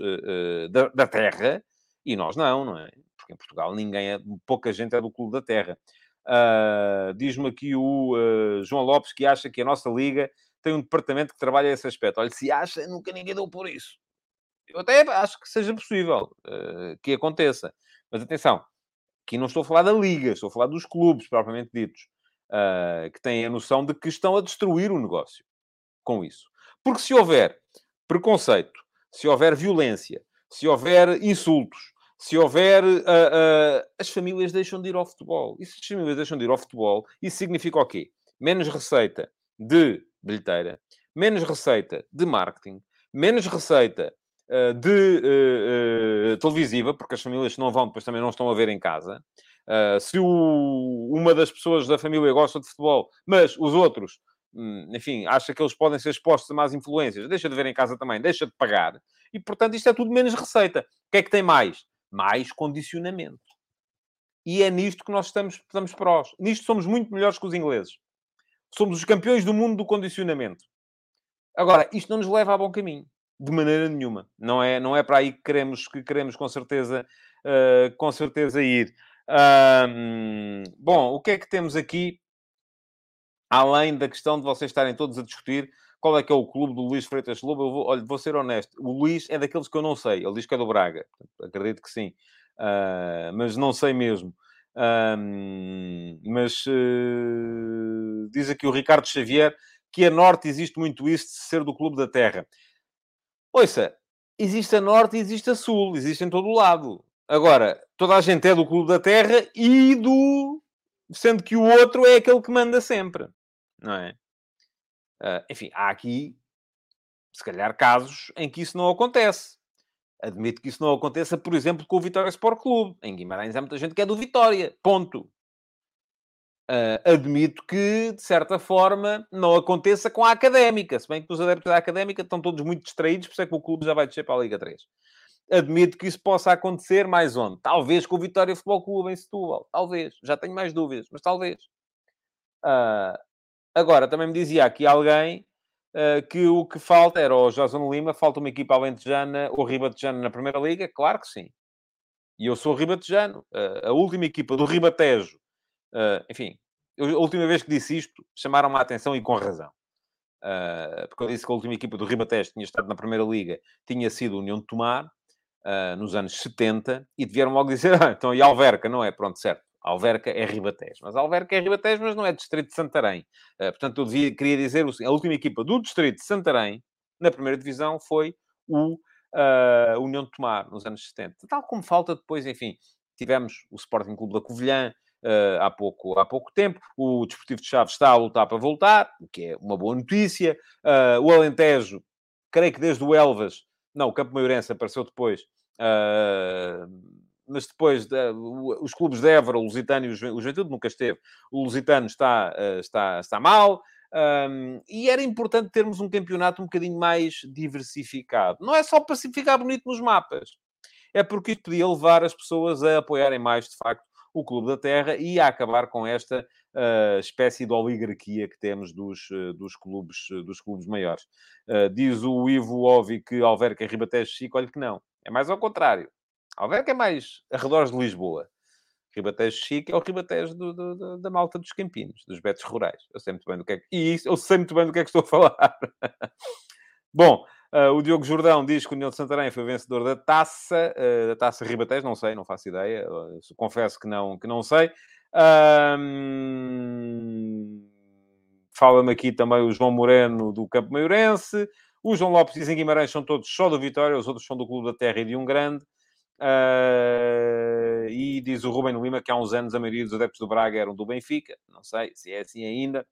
da, da, terra, e nós não, não é? Porque em Portugal ninguém é, pouca gente é do clube da terra. Diz-me aqui o João Lopes que acha que a nossa liga tem um departamento que trabalha esse aspecto. Olha, se acha, nunca ninguém deu por isso. Eu até acho que seja possível uh, que aconteça. Mas atenção, aqui não estou a falar da liga, estou a falar dos clubes propriamente ditos, uh, que têm a noção de que estão a destruir o negócio com isso. Porque se houver preconceito, se houver violência, se houver insultos, se houver. Uh, as famílias deixam de ir ao futebol. E se as famílias deixam de ir ao futebol, isso significa o quê? Menos receita de bilheteira, menos receita de marketing, menos receita uh, de uh, uh, televisiva, porque as famílias não vão, depois também não estão a ver em casa. se o, uma das pessoas da família gosta de futebol, mas os outros, hum, enfim, acha que eles podem ser expostos a más influências, deixa de ver em casa também, deixa de pagar. E, portanto, isto é tudo menos receita. O que é que tem mais? Mais condicionamento. E é nisto que nós estamos, estamos prós. Nisto somos muito melhores que os ingleses. Somos os campeões do mundo do condicionamento. Agora, isto não nos leva a bom caminho. De maneira nenhuma. Não é, não é para aí que queremos, que queremos com certeza, uh, com certeza ir. Um, bom, o que é que temos aqui? Além da questão de vocês estarem todos a discutir qual é que é o clube do Luís Freitas Lobo, eu vou, olha, vou ser honesto. O Luís é daqueles que eu não sei. Ele diz que é do Braga. Acredito que sim. Uh, mas não sei mesmo. Mas uh, diz aqui o Ricardo Xavier que a Norte existe muito isso de ser do Clube da Terra. Ouça, existe a Norte e existe a Sul, existe em todo o lado. Agora, toda a gente é do Clube da Terra e do. sendo que o outro é aquele que manda sempre, não é? Uh, enfim, há aqui, se calhar, casos em que isso não acontece. Admito que isso não aconteça, por exemplo, com o Vitória Sport Clube. Em Guimarães há muita gente que é do Vitória. Ponto. Uh, admito que, de certa forma, não aconteça com a Académica. Se bem que os adeptos da Académica estão todos muito distraídos, por isso é que o clube já vai descer para a Liga 3. Admito que isso possa acontecer mais onde? Talvez com o Vitória Futebol Clube em Setúbal. Talvez. Já tenho mais dúvidas, mas talvez. Uh, agora, também me dizia aqui alguém uh, que o que falta era o Joson Lima, falta uma equipa alentejana ou ribatejana na Primeira Liga? Claro que sim. E eu sou ribatejano. Uh, a última equipa do Ribatejo, uh, enfim, eu, a última vez que disse isto, chamaram-me a atenção e com razão. porque eu disse que a última equipa do Ribatejo tinha estado na Primeira Liga, tinha sido a União de Tomar, nos anos 70, e vieram logo dizer, <laughs> ah, então e Alverca, não é? Pronto, certo. Alverca é Ribatejo. Mas Alverca é Ribatejo, mas não é Distrito de Santarém. Uh, portanto, eu devia, queria dizer, a última equipa do Distrito de Santarém, na primeira divisão, foi o uh, União de Tomar, nos anos 70. Tal como falta depois, enfim, tivemos o Sporting Clube da Covilhã, Uh, há, pouco, há pouco tempo. O Desportivo de Chaves está a lutar para voltar, o que é uma boa notícia. Uh, o Alentejo, creio que desde o Elvas, não, o Campo Maiorense apareceu depois, uh, mas depois os clubes de Évora, o Lusitano e o Juventude nunca esteve. O Lusitano está, uh, está, está mal. Um, e era importante termos um campeonato um bocadinho mais diversificado. Não é só para ficar bonito nos mapas. É porque isto podia levar as pessoas a apoiarem mais, de facto, o Clube da Terra e a acabar com esta uh, espécie de oligarquia que temos dos, uh, dos, clubes, dos clubes maiores. diz o Ivo Ovi que Alverca e Ribatejo Chico, olha que não. É mais ao contrário. Alverca é mais arredores de Lisboa. Ribatejo Chique é o Ribatejo do, do, do, da malta dos Campinos, dos betos rurais. Eu sei muito bem do que é que... E isso, eu sei muito bem do que é que estou a falar. <laughs> Bom, uh, o Diogo Jordão diz que o União de Santarém foi vencedor da taça, uh, da taça Ribatejo, não sei, não faço ideia. Uh, confesso que não, que não sei. Fala-me aqui também o João Moreno do Campo Maiorense. O João Lopes em Guimarães são todos só do Vitória, os outros são do Clube da Terra e de um grande. Uh, e diz o Ruben Lima que há uns anos a maioria dos adeptos do Braga eram do Benfica. Não sei se é assim ainda.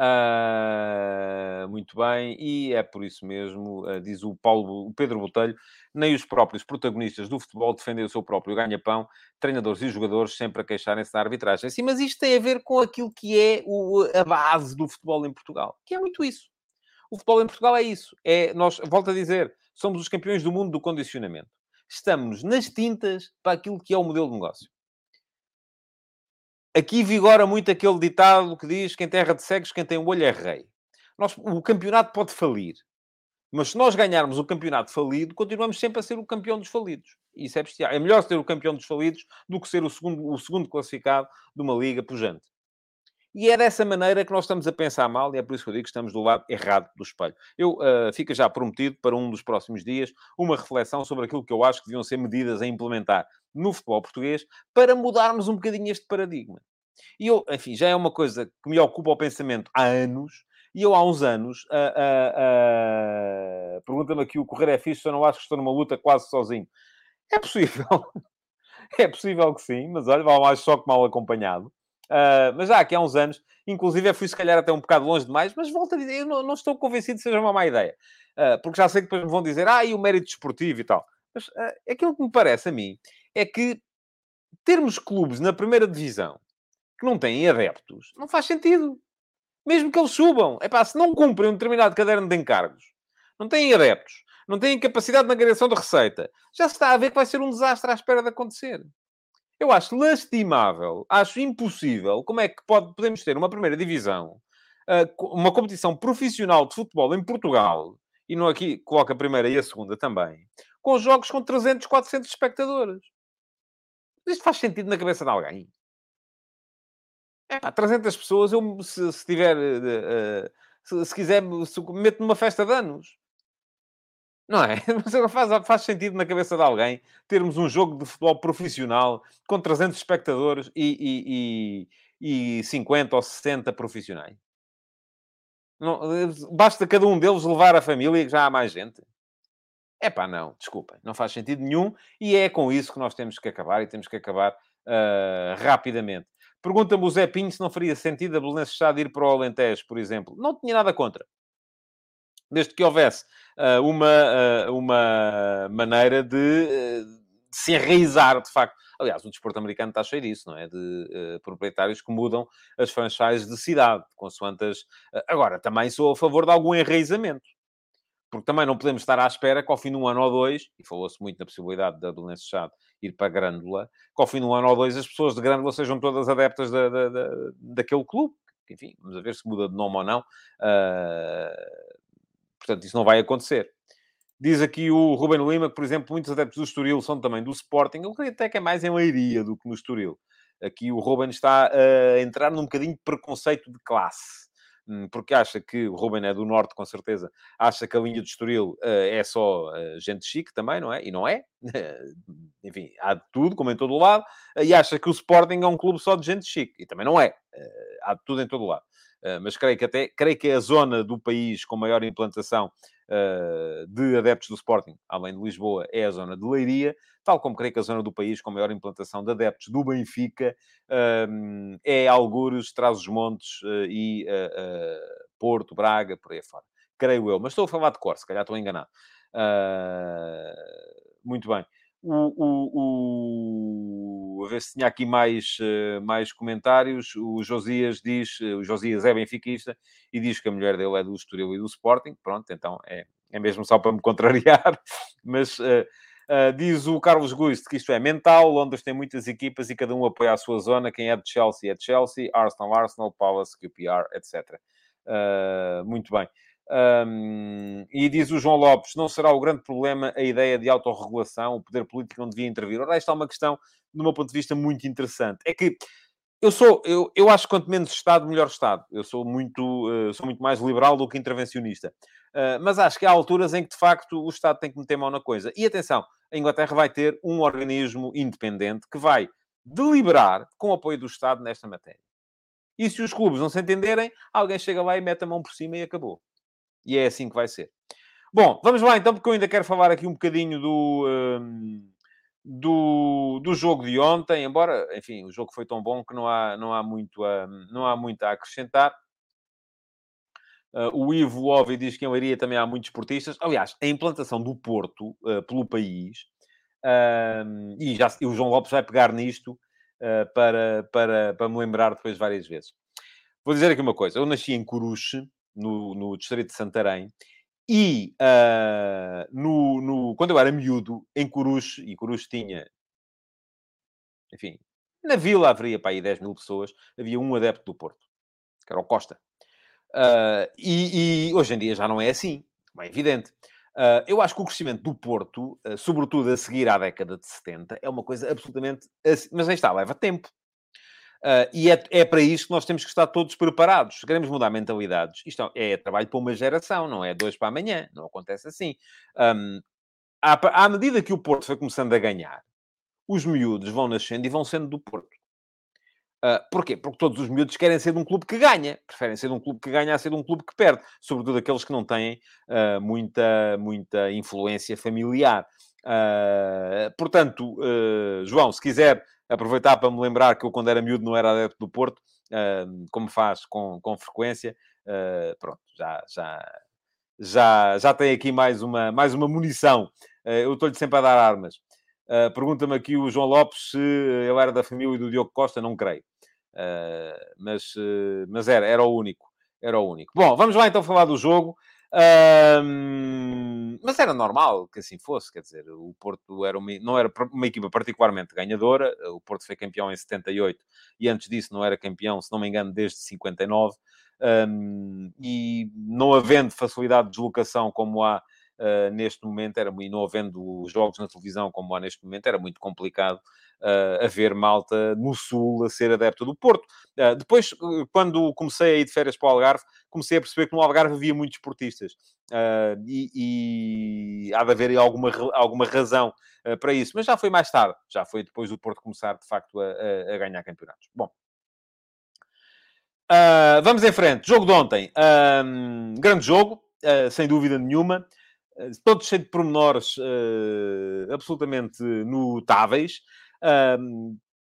Uh, muito bem, e é por isso mesmo, uh, diz o Paulo, o Pedro Botelho, nem os próprios protagonistas do futebol defendem o seu próprio ganha-pão, treinadores e jogadores sempre a queixarem-se da arbitragem. Sim, mas isto tem a ver com aquilo que é o, a base do futebol em Portugal, que é muito isso. O futebol em Portugal é isso. É, nós, volto a dizer, somos os campeões do mundo do condicionamento. Estamos nas tintas para aquilo que é o modelo de negócio. Aqui vigora muito aquele ditado que diz: quem terra de cegos, quem tem o olho é rei. Nós, o campeonato pode falir. Mas se nós ganharmos o campeonato falido, continuamos sempre a ser o campeão dos falidos. Isso é bestial. É melhor ser o campeão dos falidos do que ser o segundo, o segundo classificado de uma liga pujante. E é dessa maneira que nós estamos a pensar mal, e é por isso que eu digo que estamos do lado errado do espelho. Eu uh, fica já prometido para um dos próximos dias uma reflexão sobre aquilo que eu acho que deviam ser medidas a implementar no futebol português para mudarmos um bocadinho este paradigma. E eu, enfim, já é uma coisa que me ocupa o pensamento há anos, e eu há uns anos, uh, uh, uh, pergunta-me aqui, o correr é fixe, eu não acho que estou numa luta quase sozinho. É possível. <laughs> é possível que sim, mas olha, vale mais só que mal acompanhado. Uh, mas já aqui há uns anos, inclusive fui se calhar até um bocado longe demais, mas volto a dizer, eu não, não estou convencido que seja uma má ideia. Uh, porque já sei que depois me vão dizer, ah, e o mérito desportivo e tal. Mas uh, aquilo que me parece a mim é que termos clubes na primeira divisão que não têm adeptos não faz sentido. Mesmo que eles subam. É pá, se não cumprem um determinado caderno de encargos, não têm adeptos, não têm capacidade na agregação de receita, já se está a ver que vai ser um desastre à espera de acontecer. Eu acho lastimável, acho impossível. Como é que pode, podemos ter uma primeira divisão, uma competição profissional de futebol em Portugal, e não aqui coloca a primeira e a segunda também, com jogos com 300, 400 espectadores? Isto faz sentido na cabeça de alguém? É, há 300 pessoas, eu, se, se tiver, uh, se, se, quiser, se, meto numa festa de anos. Não é? <laughs> Mas faz, faz sentido na cabeça de alguém termos um jogo de futebol profissional com 300 espectadores e, e, e, e 50 ou 60 profissionais. Não, basta cada um deles levar a família e já há mais gente. É pá, não, desculpem, não faz sentido nenhum e é com isso que nós temos que acabar e temos que acabar uh, rapidamente. Pergunta-me o Zé Pinho se não faria sentido a Belenenses de ir para o Alentejo, por exemplo. Não tinha nada contra. Desde que houvesse uma, uh, uma maneira de, uh, de, se enraizar, de facto. Aliás, o desporto americano está cheio disso, não é? De proprietários que mudam as franchises de cidade, consoante as... Agora, também sou a favor de algum enraizamento porque também não podemos estar à espera que ao fim de um ano ou dois, e falou-se muito na possibilidade da Belenenses Chade ir para Grândola, que ao fim de um ano ou dois as pessoas de Grândola sejam todas adeptas da, da, da, daquele clube. Enfim, vamos ver se muda de nome ou não. Uh, portanto, isso não vai acontecer. Diz aqui o Ruben Lima que, por exemplo, muitos adeptos do Estoril são também do Sporting. Eu creio até que é mais em Leiria do que no Estoril. Aqui o Ruben está a entrar num bocadinho de preconceito de classe. Hum, porque acha que o Ruben é do Norte, com certeza, acha que a linha de Estoril uh, é só uh, gente chique também, não é? E não é. <laughs> Enfim, há de tudo, como em todo o lado. E acha que o Sporting é um clube só de gente chique. E também não é. há de tudo em todo o lado. Mas creio que até, creio que é a zona do país com maior implantação de adeptos do Sporting, além de Lisboa, é a zona de Leiria, tal como creio que a zona do país com maior implantação de adeptos do Benfica uh, é Algures, Trás-os-Montes uh, e Porto, Braga, por aí fora. Creio eu. Mas estou a falar de cor, se calhar estou enganado. muito bem. O, o, o, a ver se tinha aqui mais, mais comentários. O Josias diz, o Josias é benfiquista e diz que a mulher dele é do Estoril e do Sporting. Pronto, então é, é mesmo só para me <laughs> contrariar. Mas uh, Uh, diz o Carlos Guiste que isto é mental. Londres tem muitas equipas e cada um apoia a sua zona. Quem é de Chelsea é de Chelsea, Arsenal, Arsenal, Palace, QPR, etc. Uh, muito bem. Um, e diz o João Lopes: não será o grande problema a ideia de autorregulação? O poder político não devia intervir? Ora, esta é uma questão, do meu ponto de vista, muito interessante. É que eu sou, eu, eu acho que quanto menos Estado, melhor Estado. Eu sou muito, uh, sou muito mais liberal do que intervencionista. Uh, mas acho que há alturas em que, de facto, o Estado tem que meter mão na coisa. E atenção, a Inglaterra vai ter um organismo independente que vai deliberar com o apoio do Estado nesta matéria. E se os clubes não se entenderem, alguém chega lá e mete a mão por cima e acabou. E é assim que vai ser. Bom, vamos lá então, porque eu ainda quero falar aqui um bocadinho do, um, do, do jogo de ontem, embora, enfim, o jogo foi tão bom que não há, não há, muito, a, não há muito a acrescentar. Uh, o Ivo Ovi diz que em Leiria também há muitos portistas. Aliás, a implantação do Porto uh, pelo país, uh, e, já, e o João Lopes vai pegar nisto para, para, para me lembrar depois várias vezes. Vou dizer aqui uma coisa. Eu nasci em Coruche, no, no distrito de Santarém, e no, no, quando eu era miúdo, em Coruche, e Coruche tinha, enfim, na vila haveria para aí 10 mil pessoas, havia um adepto do Porto, que era o Costa. Uh, e, e, hoje em dia já não é assim, é evidente. Uh, eu acho que o crescimento do Porto, uh, sobretudo a seguir à década de 70, é uma coisa absolutamente. Assim. Mas aí está, leva tempo. E é, é, para isso que nós temos que estar todos preparados. Se queremos mudar mentalidades, isto é, é trabalho para uma geração, não é dois para amanhã. Não acontece assim. Um, à, à medida que o Porto foi começando a ganhar, os miúdos vão nascendo e vão sendo do Porto. Uh, porquê? Porque todos os miúdos querem ser de um clube que ganha. Preferem ser de um clube que ganha a ser de um clube que perde. Sobretudo aqueles que não têm uh, muita, muita influência familiar. Uh, portanto, João, se quiser aproveitar para me lembrar que eu, quando era miúdo, não era adepto do Porto, como faz com, com frequência, pronto, já, já, já, já tem aqui mais uma, mais uma munição. eu estou-lhe sempre a dar armas. Uh, Pergunta-me aqui o João Lopes se ele era da família do Diogo Costa, não creio. Mas, mas era, era o único. Era o único. Bom, vamos lá então falar do jogo. Mas era normal que assim fosse, quer dizer, o Porto era uma, não era uma equipa particularmente ganhadora. O Porto foi campeão em 78 e antes disso não era campeão, se não me engano, desde 59. Um, e não havendo facilidade de deslocação como há uh, neste momento era, e não havendo jogos na televisão como há neste momento, era muito complicado uh, haver malta no Sul a ser adepto do Porto. Uh, depois, quando comecei a ir de férias para o Algarve, comecei a perceber que no Algarve havia muitos esportistas. Uh, e, e, há de haver alguma, alguma razão uh, para isso. Mas já foi mais tarde, já foi depois do Porto começar, de facto, a, a, a ganhar campeonatos. Bom. Uh, vamos em frente. Jogo de ontem. grande jogo, sem dúvida nenhuma. Eh, todo cheio de pormenores uh, absolutamente notáveis.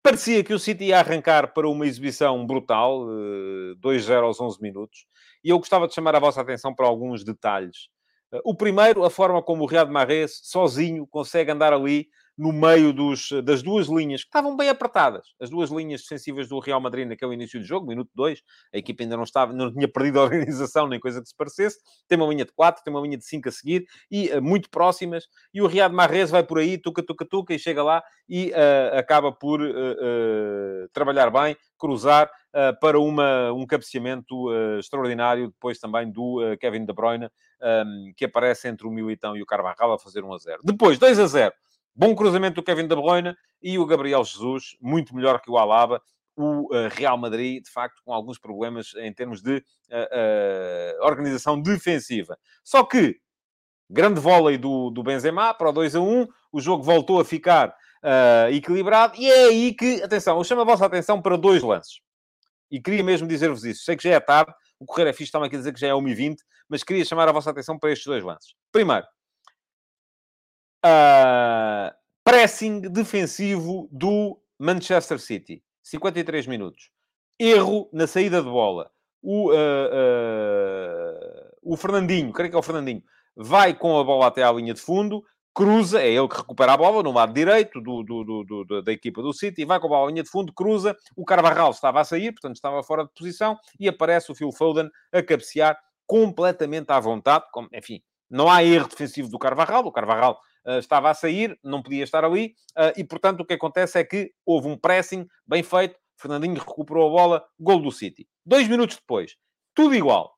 Parecia que o City ia arrancar para uma exibição brutal, uh, 2-0 aos 11 minutos, e eu gostava de chamar a vossa atenção para alguns detalhes. Uh, o primeiro, a forma como o Riyad Mahrez, sozinho, consegue andar ali no meio dos, das duas linhas, que estavam bem apertadas. As duas linhas defensivas do Real Madrid naquele início do jogo, minuto 2, a equipa ainda não estava, não tinha perdido a <laughs> organização, nem coisa que se parecesse. Tem uma linha de 4, tem uma linha de 5 a seguir, e uh, muito próximas. E o Riyad Mahrez vai por aí, tuca, tuca, tuca, e chega lá e uh, acaba por uh, trabalhar bem, cruzar, para uma, um cabeceamento extraordinário, depois também do Kevin De Bruyne, um, que aparece entre o Militão e o Carvajal a fazer 1 a 0. Depois, 2 a 0. Bom cruzamento do Kevin De Bruyne e o Gabriel Jesus, muito melhor que o Alaba. O uh, Real Madrid, de facto, com alguns problemas em termos de uh, uh, organização defensiva. Só que, grande vôlei do, do Benzema para o 2 a 1, o jogo voltou a ficar equilibrado e é aí que, atenção, eu chamo a vossa atenção para dois lances. E queria mesmo dizer-vos isso. Sei que já é tarde, o Correio é fixe, estava aqui a dizer que já é 1h20, mas queria chamar a vossa atenção para estes dois lances. Primeiro, uh, pressing defensivo do Manchester City. 53 minutos. Erro na saída de bola. O, uh, uh, o Fernandinho, creio que é o Fernandinho, vai com a bola até à linha de fundo, cruza, é ele que recupera a bola no lado direito do, do, do, da equipa do City, vai com a bola à linha de fundo, cruza, o Carvajal estava a sair, portanto estava fora de posição, e aparece o Phil Foden a cabecear completamente à vontade, como, enfim, não há erro defensivo do Carvajal, o Carvajal estava a sair, não podia estar ali, uh, e portanto o que acontece é que houve um pressing bem feito, Fernandinho recuperou a bola, gol do City. Dois minutos depois, tudo igual.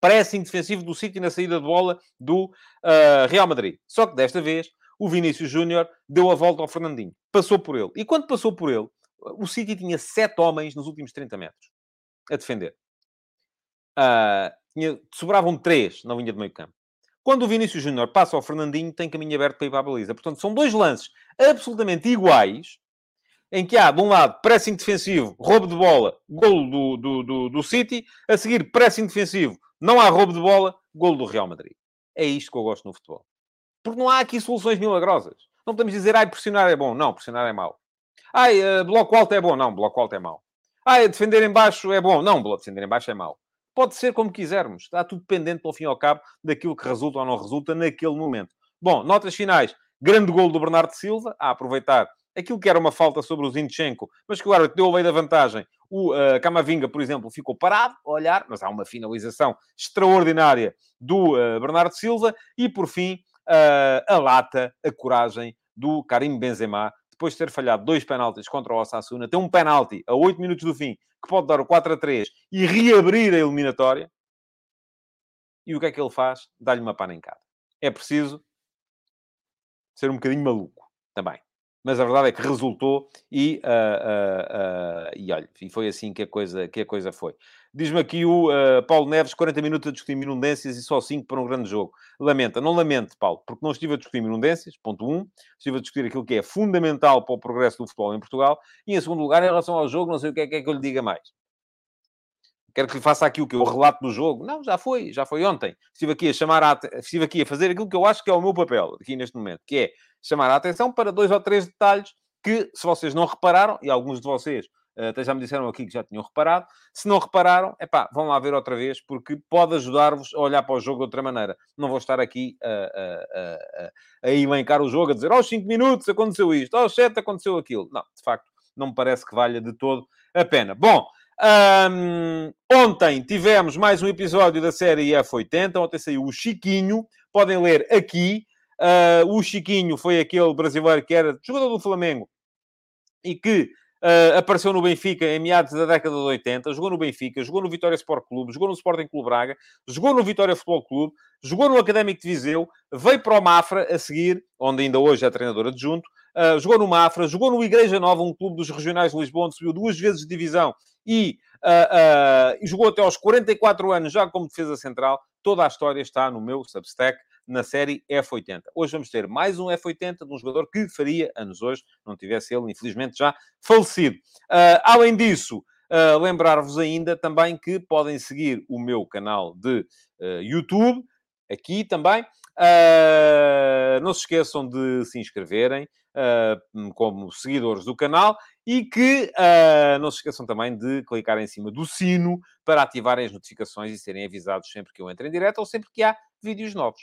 Pressing defensivo do City na saída de bola do uh, Real Madrid. Só que desta vez, o Vinícius Júnior deu a volta ao Fernandinho. Passou por ele. E quando passou por ele, o City tinha sete homens nos últimos 30 metros a defender. Uh, tinha, sobravam três na linha de meio campo. Quando o Vinícius Júnior passa ao Fernandinho, tem caminho aberto para ir para a baliza. Portanto, são dois lances absolutamente iguais, em que há, de um lado, pressing defensivo, roubo de bola, golo do, do, do, do City. A seguir, pressing defensivo, não há roubo de bola, golo do Real Madrid. É isto que eu gosto no futebol. Porque não há aqui soluções milagrosas. Não podemos dizer, ai, pressionar é bom. Não, pressionar é mau. Ai, uh, bloco alto é bom. Não, bloco alto é mau. Ai, defender em baixo é bom. Não, defender em baixo é mau. Pode ser como quisermos. Está tudo dependente, ao fim e ao cabo, daquilo que resulta ou não resulta naquele momento. Bom, notas finais. Grande gol do Bernardo Silva, a aproveitar aquilo que era uma falta sobre o Zinchenko, mas que árbitro deu a lei da vantagem. O uh, Camavinga, por exemplo, ficou parado a olhar, mas há uma finalização extraordinária do uh, Bernardo Silva. E, por fim, uh, a lata, a coragem do Karim Benzema, depois de ter falhado dois penaltis contra o Osasuna, tem um penalti a 8 minutos do fim, que pode dar o 4 a 3 e reabrir a eliminatória. E o que é que ele faz? Dá-lhe uma panencada. É preciso ser um bocadinho maluco também mas a verdade é que resultou e, uh, uh, uh, e olha, e foi assim que a coisa, que a coisa foi. Diz-me aqui o Paulo Neves, 40 minutos a discutir minundências e só 5 para um grande jogo. Lamenta, não lamente, Paulo, porque não estive a discutir minundências, ponto 1, um, estive a discutir aquilo que é fundamental para o progresso do futebol em Portugal, e em segundo lugar, em relação ao jogo, não sei o que é que, é que eu lhe diga mais. Quero que lhe faça aqui o que? O relato do jogo? Não, já foi, já foi ontem. Estive aqui a chamar a, estive aqui a fazer aquilo que eu acho que é o meu papel aqui neste momento, que é chamar a atenção para dois ou três detalhes que, se vocês não repararam, e alguns de vocês uh, até já me disseram aqui que já tinham reparado, se não repararam, é pá, vão lá ver outra vez, porque pode ajudar-vos a olhar para o jogo de outra maneira. Não vou estar aqui a, a, a, a elencar o jogo, a dizer aos 5 minutos aconteceu isto, aos 7 aconteceu aquilo. Não, de facto, não me parece que valha de todo a pena. Bom, um, ontem tivemos mais um episódio da série F80. Ontem saiu o Chiquinho. Podem ler aqui. Uh, o Chiquinho foi aquele brasileiro que era jogador do Flamengo e que uh, apareceu no Benfica em meados da década de 80, jogou no Benfica, jogou no Vitória Sport Clube, jogou no Sporting Clube Braga, jogou no Vitória Futebol Clube, jogou no Académico de Viseu, veio para o Mafra a seguir, onde ainda hoje é treinador adjunto, uh, jogou no Mafra, jogou no Igreja Nova, um clube dos regionais de Lisboa, onde subiu duas vezes de divisão e uh, jogou até aos 44 anos já como defesa central. Toda a história está no meu Substack na série F80. Hoje vamos ter mais um F80 de um jogador que faria anos hoje, não tivesse ele, infelizmente, já falecido. Uh, além disso, uh, lembrar-vos ainda também que podem seguir o meu canal de uh, YouTube, aqui também. Não se esqueçam de se inscreverem como seguidores do canal e que não se esqueçam também de clicar em cima do sino para ativarem as notificações e serem avisados sempre que eu entre em direto ou sempre que há vídeos novos.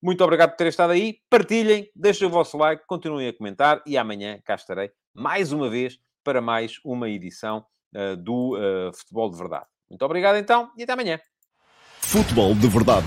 Muito obrigado por terem estado aí. Partilhem, deixem o vosso like, continuem a comentar e amanhã cá estarei mais uma vez para mais uma edição uh, do uh, Futebol de Verdade. Muito obrigado então e até amanhã. Futebol de Verdade,